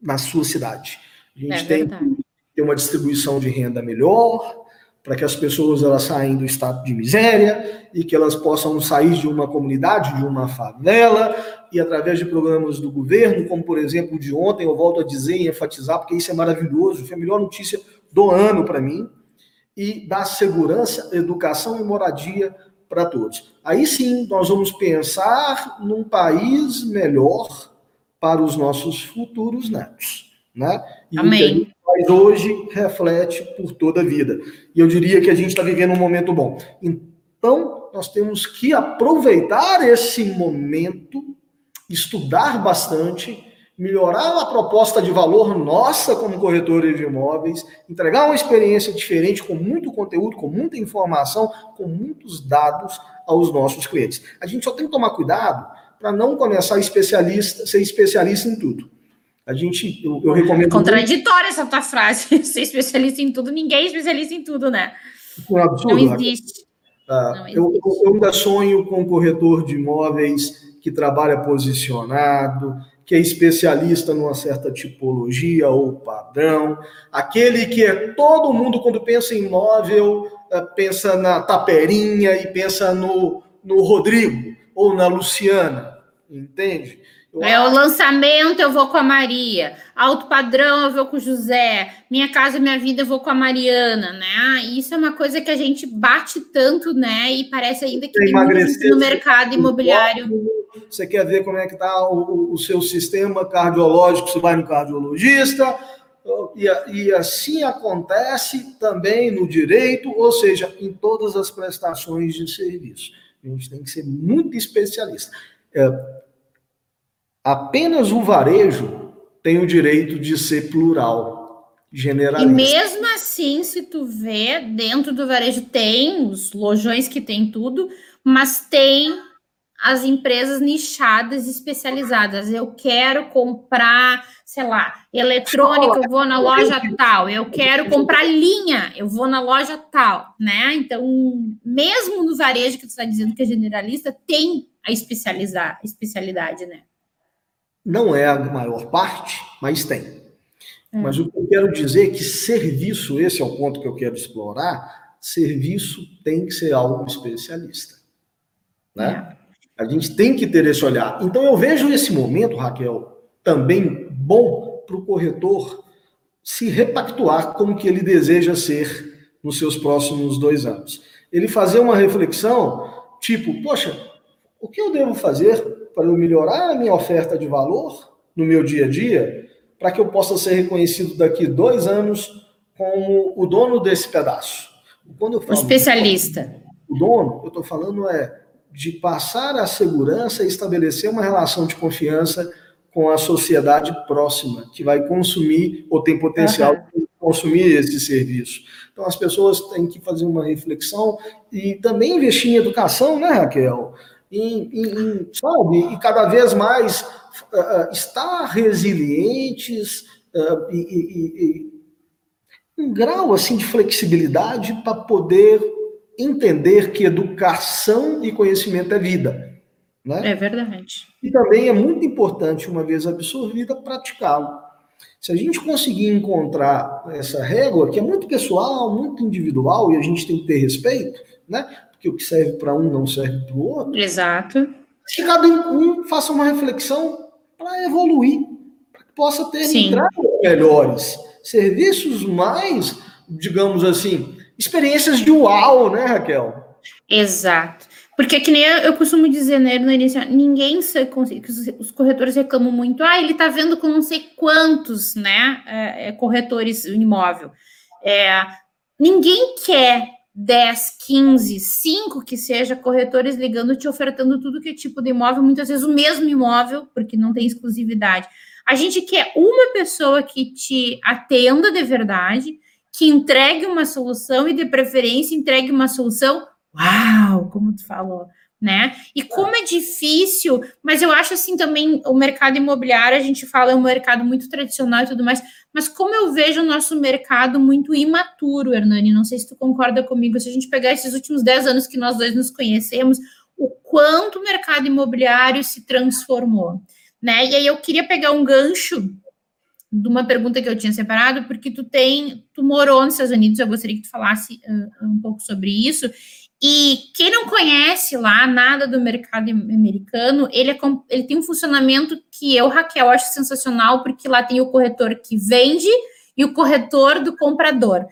na sua cidade. A gente é tem que ter uma distribuição de renda melhor, para que as pessoas elas saem do estado de miséria e que elas possam sair de uma comunidade, de uma favela, e através de programas do governo, como por exemplo de ontem, eu volto a dizer e enfatizar, porque isso é maravilhoso, foi a melhor notícia do ano para mim e dar segurança, educação e moradia para todos. Aí sim, nós vamos pensar num país melhor para os nossos futuros netos. Né? E Amém. faz hoje reflete por toda a vida. E eu diria que a gente está vivendo um momento bom. Então, nós temos que aproveitar esse momento, estudar bastante melhorar a proposta de valor nossa como corretora de imóveis, entregar uma experiência diferente, com muito conteúdo, com muita informação, com muitos dados aos nossos clientes. A gente só tem que tomar cuidado para não começar especialista, ser especialista em tudo. A gente, eu, eu recomendo. Contraditória essa tua frase. [LAUGHS] ser especialista em tudo, ninguém é especialista em tudo, né? É um absurdo, não existe. Ah, não existe. Eu, eu ainda sonho com um corretor de imóveis que trabalha posicionado, que é especialista numa certa tipologia ou padrão, aquele que é todo mundo, quando pensa em imóvel, eh, pensa na Taperinha e pensa no, no Rodrigo ou na Luciana, entende? É o lançamento, eu vou com a Maria. Alto padrão, eu vou com o José. Minha casa, minha vida, eu vou com a Mariana, né? Isso é uma coisa que a gente bate tanto, né? E parece ainda que tem muito no mercado imobiliário. Você quer ver como é que está o, o, seu sistema cardiológico, você vai no cardiologista, e, e assim acontece também no direito, ou seja, em todas as prestações de serviço. A gente tem que ser muito especialista. É, apenas o varejo tem o direito de ser plural, generalista. E mesmo assim, se tu vê, dentro do varejo tem os lojões que tem tudo, mas tem as empresas nichadas especializadas. Eu quero comprar, sei lá, eletrônica, eu vou na loja tal. Eu quero comprar linha, eu vou na loja tal, né? Então, mesmo no varejo que tu está dizendo que é generalista, tem a especializar, especialidade, né? Não é a maior parte, mas tem. É. Mas o que eu quero dizer é que serviço, esse é o ponto que eu quero explorar, serviço tem que ser algo especialista. Né? É. A gente tem que ter esse olhar. Então eu vejo esse momento, Raquel, também bom para o corretor se repactuar como que ele deseja ser nos seus próximos dois anos. Ele fazer uma reflexão, tipo, poxa, o que eu devo fazer para eu melhorar a minha oferta de valor no meu dia a dia, para que eu possa ser reconhecido daqui dois anos como o dono desse pedaço? Quando eu falo, o especialista. O dono, eu estou falando é de passar a segurança e estabelecer uma relação de confiança com a sociedade próxima, que vai consumir ou tem potencial uhum. de consumir esse serviço. Então, as pessoas têm que fazer uma reflexão e também investir em educação, né, Raquel? Em, em, sabe? E cada vez mais uh, estar resilientes uh, e, e, e um grau assim de flexibilidade para poder entender que educação e conhecimento é vida. Né? É verdade. E também é muito importante, uma vez absorvida, praticá-lo. Se a gente conseguir encontrar essa régua, que é muito pessoal, muito individual, e a gente tem que ter respeito, né? Porque o que serve para um não serve para o outro. Exato. Que cada um faça uma reflexão para evoluir, para que possa ter entradas melhores, serviços mais, digamos assim, experiências de uau, né, Raquel? Exato. Porque que nem eu costumo dizer, né, no início, ninguém os corretores reclamam muito, ah, ele tá vendo com não sei quantos, né, é, corretores imóvel. É, ninguém quer 10, 15, 5 que seja corretores ligando, te ofertando tudo que é tipo de imóvel, muitas vezes o mesmo imóvel, porque não tem exclusividade. A gente quer uma pessoa que te atenda de verdade, que entregue uma solução e, de preferência, entregue uma solução. Uau, como tu falou, né? E como é difícil, mas eu acho assim também o mercado imobiliário, a gente fala é um mercado muito tradicional e tudo mais, mas como eu vejo o nosso mercado muito imaturo, Hernani, não sei se tu concorda comigo, se a gente pegar esses últimos 10 anos que nós dois nos conhecemos, o quanto o mercado imobiliário se transformou, né? E aí eu queria pegar um gancho de uma pergunta que eu tinha separado, porque tu tem, tu morou nos Estados Unidos, eu gostaria que tu falasse uh, um pouco sobre isso. E quem não conhece lá nada do mercado americano, ele, é, ele tem um funcionamento que eu, Raquel, acho sensacional, porque lá tem o corretor que vende e o corretor do comprador.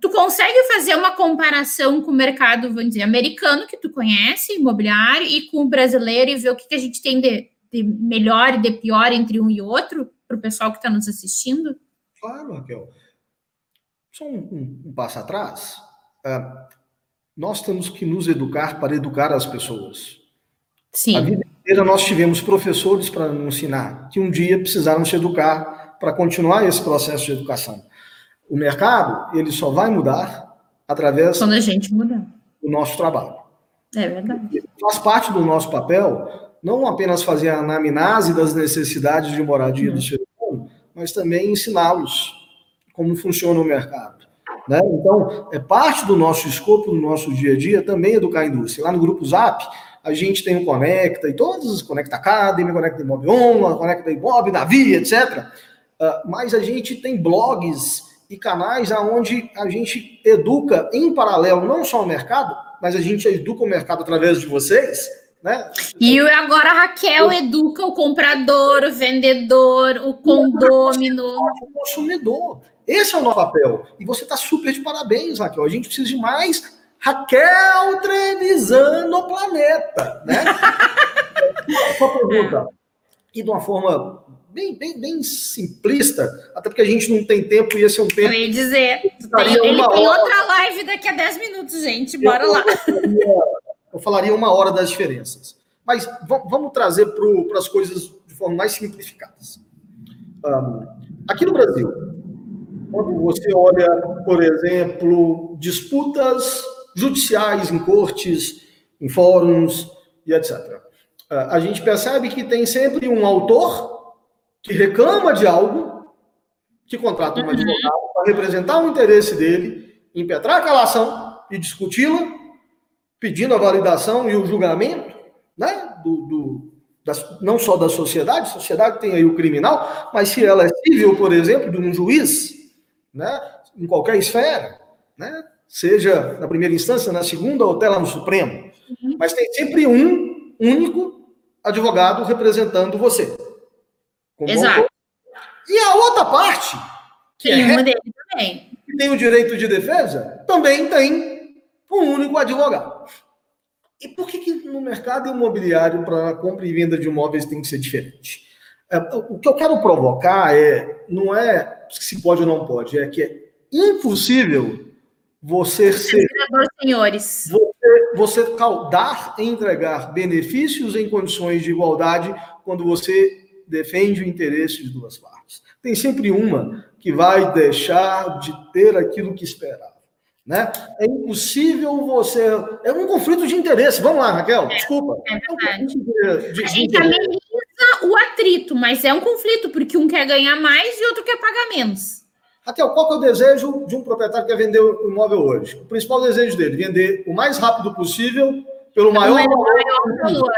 Tu consegue fazer uma comparação com o mercado, vamos dizer, americano, que tu conhece, imobiliário, e com o brasileiro, e ver o que, que a gente tem de, de melhor e de pior entre um e outro? para o pessoal que está nos assistindo? Claro, Raquel. Só um, um, um passo atrás. Uh, nós temos que nos educar para educar as pessoas. Sim. A vida inteira nós tivemos professores para nos ensinar, que um dia precisaram se educar para continuar esse processo de educação. O mercado, ele só vai mudar através... Quando a gente. Do nosso trabalho. É verdade. Faz parte do nosso papel não apenas fazer a anamnese das necessidades de moradia uhum. do ser humano, mas também ensiná-los como funciona o mercado. Né? Então, é parte do nosso escopo, do nosso dia a dia, também educar a indústria. Lá no grupo Zap, a gente tem o Conecta e todos os Conecta Academy, Conecta Imob On, Conecta Imob, Davi, etc. Uh, mas a gente tem blogs e canais aonde a gente educa em paralelo não só o mercado, mas a gente educa o mercado através de vocês, Né? E agora a Raquel educa o comprador, o vendedor, o condômino. O consumidor. Esse é o nosso papel. E você está super de parabéns, Raquel. A gente precisa de mais Raquel Trevisan no planeta. Né? [LAUGHS] Uma pergunta. E de uma forma bem, bem, bem simplista, até porque a gente não tem tempo e esse é um tempo. Eu ia dizer, tem, ele tem hora, outra live daqui a 10 minutos, gente. Bora eu, lá. Eu falaria uma hora das diferenças. Mas vamos trazer para as coisas de forma mais simplificadas. Um, aqui no Brasil, quando você olha, por exemplo, disputas judiciais em cortes, em fóruns e etc., a gente percebe que tem sempre um autor que reclama de algo, que contrata um uhum. advogado para representar o interesse dele, impetrar aquela ação e discuti-la, pedindo a validação e o julgamento, né, do, do não só da sociedade, a sociedade tem aí o criminal, mas se ela é civil, por exemplo, de um juiz, né, em qualquer esfera, né, seja na primeira instância, na segunda ou até lá no Supremo, uhum. mas tem sempre um único advogado representando você. Exato. E a outra parte, que é uma dele também. que tem o direito de defesa, também tem um único advogado. E por que, que no mercado imobiliário, para a compra e venda de imóveis, tem que ser diferente? É, o que eu quero provocar é, não é se pode ou não pode, é que é impossível você ser. Senhores. Você, você dar e entregar benefícios em condições de igualdade quando você defende o interesse de duas partes. Tem sempre uma que vai deixar de ter aquilo que esperava. Né? É impossível você. É um conflito de interesse. Vamos lá, Raquel, é, desculpa. É verdade. De, de, a gente ameniza o atrito, mas é um conflito, porque um quer ganhar mais e outro quer pagar menos. Raquel, qual é o desejo de um proprietário que quer vender o imóvel hoje? O principal desejo dele, vender o mais rápido possível, pelo maior, maior valor.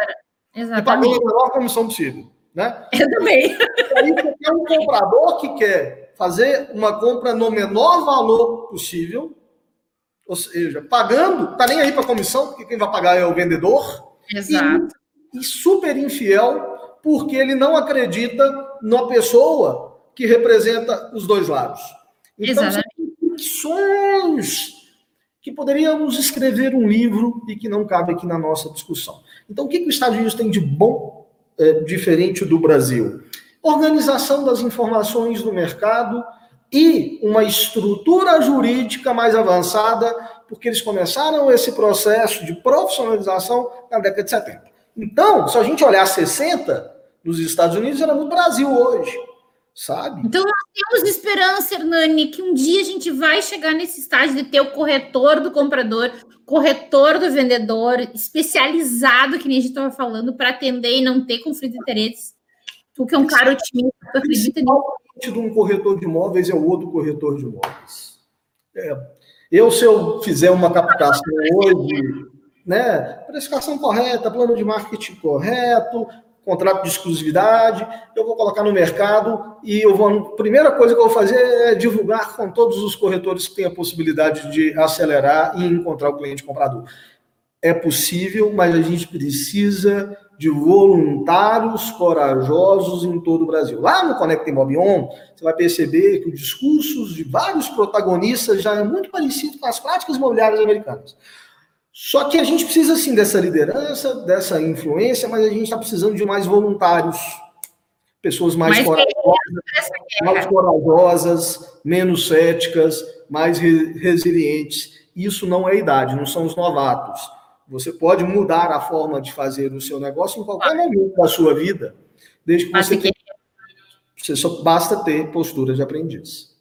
Exatamente. E pagando a menor comissão possível. Né? [LAUGHS] Eu também. E aí um comprador que quer fazer uma compra no menor valor possível, ou seja, pagando, tá nem aí para a comissão, porque quem vai pagar é o vendedor. Exato. E, e super infiel, porque ele não acredita na pessoa que representa os dois lados. Então, ficções que poderíamos escrever um livro e que não cabe aqui na nossa discussão. Então, o que, que os Estados Unidos tem de bom é, diferente do Brasil? Organização das informações no mercado e uma estrutura jurídica mais avançada, porque eles começaram esse processo de profissionalização na década de 70. Então, se a gente olhar 60 nos Estados Unidos, era no Brasil hoje sabe? Então nós temos esperança, Hernani, que um dia a gente vai chegar nesse estágio de ter o corretor do comprador, corretor do vendedor, especializado, que nem a gente estava falando, para atender e não ter conflito de interesses. Tu que é um cara otimista, tu acredita nisso? de um corretor de imóveis é o outro corretor de imóveis. É. Eu, se eu fizer uma captação hoje, né, precificação correta, plano de marketing correto, contrato de exclusividade, eu vou colocar no mercado e eu vou. A primeira coisa que eu vou fazer é divulgar com todos os corretores que têm a possibilidade de acelerar e encontrar o cliente comprador. É possível, mas a gente precisa de voluntários corajosos em todo o Brasil. Lá no Conecta Imobion, você vai perceber que os discursos de vários protagonistas já é muito parecido com as práticas imobiliárias americanas. Só que a gente precisa, sim, dessa liderança, dessa influência, mas a gente está precisando de mais voluntários, pessoas mais, mais corajosas, mais corajosas, menos céticas, mais re resilientes. Isso não é idade, não são os novatos. Você pode mudar a forma de fazer o seu negócio em qualquer momento da sua vida, desde que você, tenha, você só basta ter postura de aprendiz.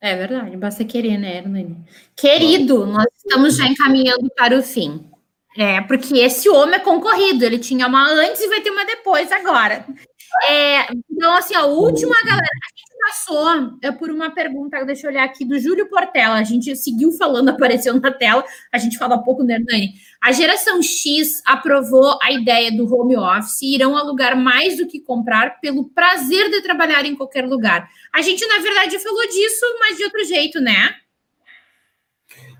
É verdade, basta querer, né, Hernani? Querido, nós estamos já encaminhando para o fim. É, porque esse homem é concorrido, ele tinha uma antes e vai ter uma depois agora. É, então, assim, a última galera, a gente passou é, por uma pergunta, deixa eu olhar aqui, do Júlio Portela. A gente seguiu falando, [LAUGHS] apareceu na tela, a gente fala pouco, né, Hernani? A geração X aprovou a ideia do home office e irão alugar mais do que comprar pelo prazer de trabalhar em qualquer lugar. A gente, na verdade, falou disso, mas de outro jeito, né?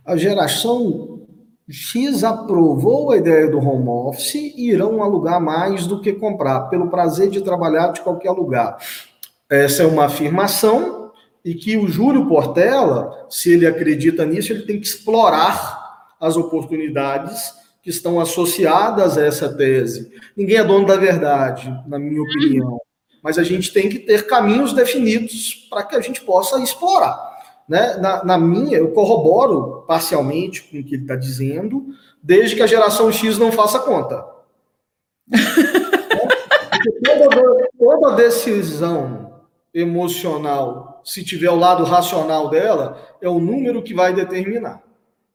A geração X aprovou a ideia do home office e irão alugar mais do que comprar, pelo prazer de trabalhar de qualquer lugar. Essa é uma afirmação e que o Júlio Portela, se ele acredita nisso, ele tem que explorar as oportunidades que estão associadas a essa tese. Ninguém é dono da verdade, na minha opinião, mas a gente tem que ter caminhos definidos para que a gente possa explorar. Né? Na, na, minha, eu corroboro parcialmente com o que ele está dizendo, desde que a geração X não faça conta. toda, toda decisão emocional, se tiver o lado racional dela, é o número que vai determinar.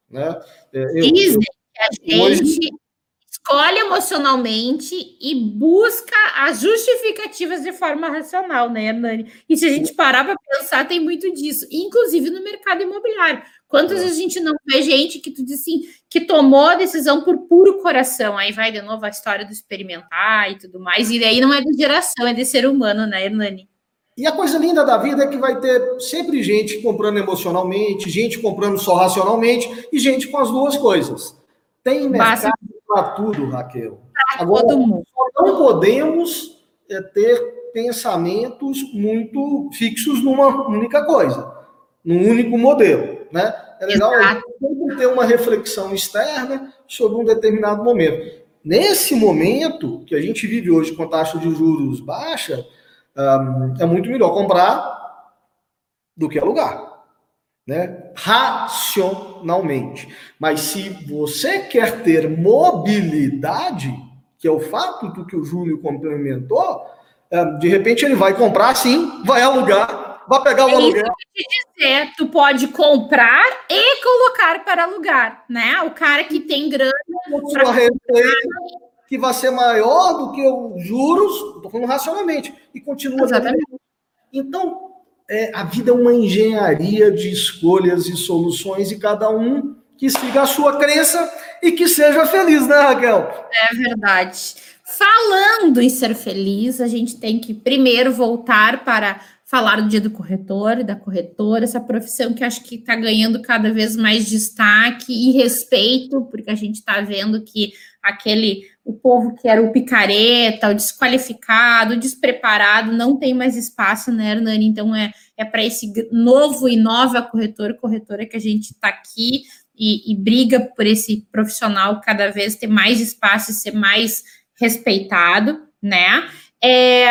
Né? É, eu, Dizem que a gente hoje... escolhe emocionalmente e busca as justificativas de forma racional, né, Nani? E se a gente parar para pensar, tem muito disso, inclusive no mercado imobiliário. Quantas é. vezes a gente não vê gente que tu diz assim, que tomou a decisão por puro coração, aí vai de novo a história do experimentar e tudo mais, e daí não é de geração, é de ser humano, né, Hernani? E a coisa linda da vida é que vai ter sempre gente comprando emocionalmente, gente comprando só racionalmente e gente com as duas coisas. Tem mercado para tudo, Raquel. Agora, só não podemos é, ter pensamentos muito fixos numa única coisa, num único modelo, né? É legal sempre ter uma reflexão externa sobre um determinado momento. Nesse momento que a gente vive hoje com taxa de juros baixa, é muito melhor comprar do que alugar né? racionalmente. Mas se você quer ter mobilidade, que é o fato do que o Júlio complementou, é, de repente ele vai comprar sim, vai alugar, vai pegar o é aluguel. Dizer, tu pode comprar e colocar para alugar, né? O cara que tem grana que vai ser maior do que os juros, estou falando racionalmente, e continua. Exatamente. Então, é, a vida é uma engenharia de escolhas e soluções e cada um que siga a sua crença e que seja feliz, né, Raquel? É verdade. Falando em ser feliz, a gente tem que primeiro voltar para falar do dia do corretor e da corretora, essa profissão que acho que está ganhando cada vez mais destaque e respeito, porque a gente está vendo que aquele o povo que era o picareta, o desqualificado, o despreparado, não tem mais espaço, né, Hernani? Então é, é para esse novo e nova corretor corretora que a gente está aqui e, e, briga por esse profissional cada vez ter mais espaço e ser mais respeitado, né? É,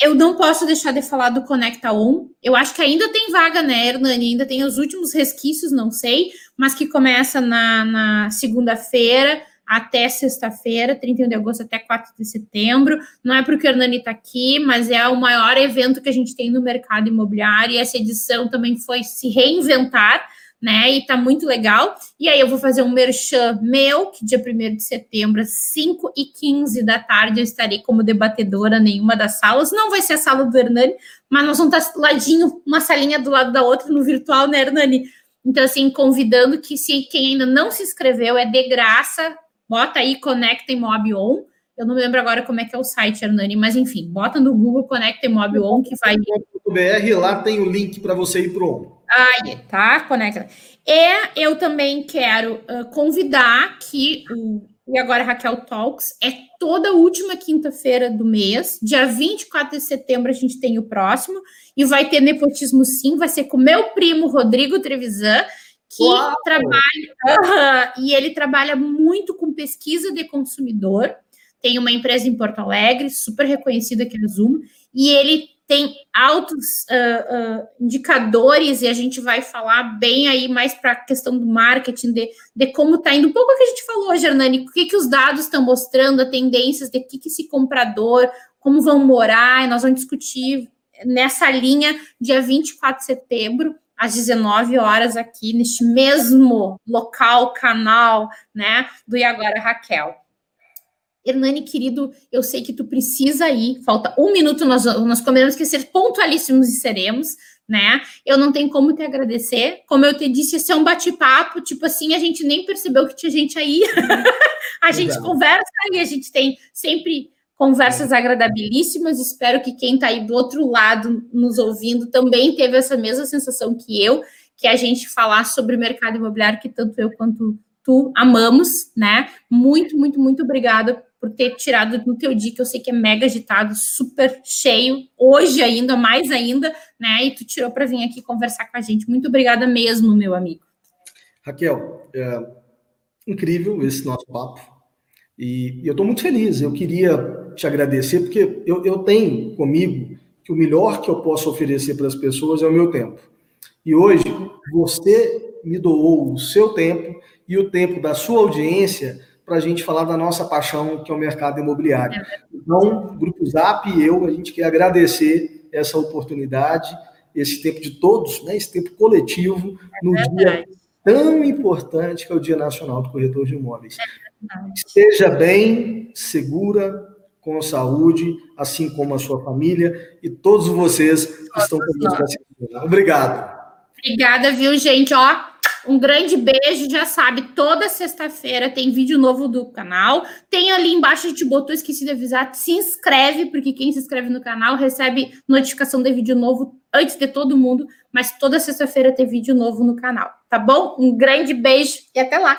eu não posso deixar de falar do Conecta On. Eu acho que ainda tem vaga, né, Hernani? Ainda tem os últimos resquícios, não sei, mas que começa na, na segunda-feira até sexta-feira, 31 de agosto até 4 de setembro. Não é porque o Hernani está aqui, mas é o maior evento que a gente tem no mercado imobiliário e essa edição também foi se reinventar, né? E tá muito legal. E aí eu vou fazer um merchan meu, que dia 1 de setembro, às 5 e 15 da tarde, eu estarei como debatedora nenhuma das salas. Não vai ser a sala do Hernani, mas nós vamos estar ladinho, uma salinha do lado da outra no virtual, né, Hernani? Então, assim, convidando que se quem ainda não se inscreveu, é de graça, bota aí Conecta Imob On. Eu não lembro agora como é que é o site, Hernani, mas enfim, bota no Google Conecta Imob On que vai. BR, lá tem o link para você ir pro On. Aí, tá? Conecta. E eu também quero uh, convidar que o e agora Raquel Talks é toda última quinta-feira do mês, dia 24 de setembro a gente tem o próximo e vai ter nepotismo sim, vai ser com meu primo Rodrigo Trevisan, que Uau. trabalha, uh, e ele trabalha muito com pesquisa de consumidor. Tem uma empresa em Porto Alegre, super reconhecida que é a Zoom, e ele tem altos uh, uh, indicadores, e a gente vai falar bem aí mais para a questão do marketing, de, de como está indo. Um pouco o que a gente falou, Jernani, o que, que os dados estão mostrando, a tendências de que, que esse comprador, como vão morar, e nós vamos discutir nessa linha dia 24 de setembro às 19 horas aqui neste mesmo local, canal, né, do E Agora Raquel. Hernani, querido, eu sei que tu precisa ir, falta um minuto, nós, nós combinamos que ser pontualíssimos e seremos, né? Eu não tenho como te agradecer. Como eu te disse, esse é um bate-papo, tipo assim, a gente nem percebeu que tinha gente aí. [LAUGHS] a gente conversa e a gente tem sempre conversas é. agradabilíssimas. Espero que quem está aí do outro lado nos ouvindo também teve essa mesma sensação que eu, que a gente falar sobre o mercado imobiliário que tanto eu quanto tu, amamos, né? Muito, muito, muito obrigada por ter tirado no teu dia, que eu sei que é mega agitado, super cheio, hoje ainda, mais ainda, né? E tu tirou para vir aqui conversar com a gente. Muito obrigada mesmo, meu amigo. Raquel, é incrível esse nosso papo. E, eu estou muito feliz. Eu queria te agradecer, porque eu, eu tenho comigo que o melhor que eu posso oferecer para as pessoas é o meu tempo. E hoje, você me doou o seu tempo e o tempo da sua audiência para a gente falar da nossa paixão, que é o mercado imobiliário. Então, Grupo Zap e eu, a gente quer agradecer essa oportunidade, esse tempo de todos, né, esse tempo coletivo, no é dia tão importante que é o Dia Nacional do Corretor de Imóveis. É Esteja bem, segura, com saúde, assim como a sua família e todos vocês que estão conosco. Obrigado. Obrigada, viu, gente? Ó, um grande beijo, já sabe, toda sexta-feira tem vídeo novo do canal. Tem ali embaixo, a gente botou, esqueci de avisar, se inscreve, porque quem se inscreve no canal recebe notificação de vídeo novo antes de todo mundo, mas toda sexta-feira tem vídeo novo no canal, tá bom? Um grande beijo e até lá!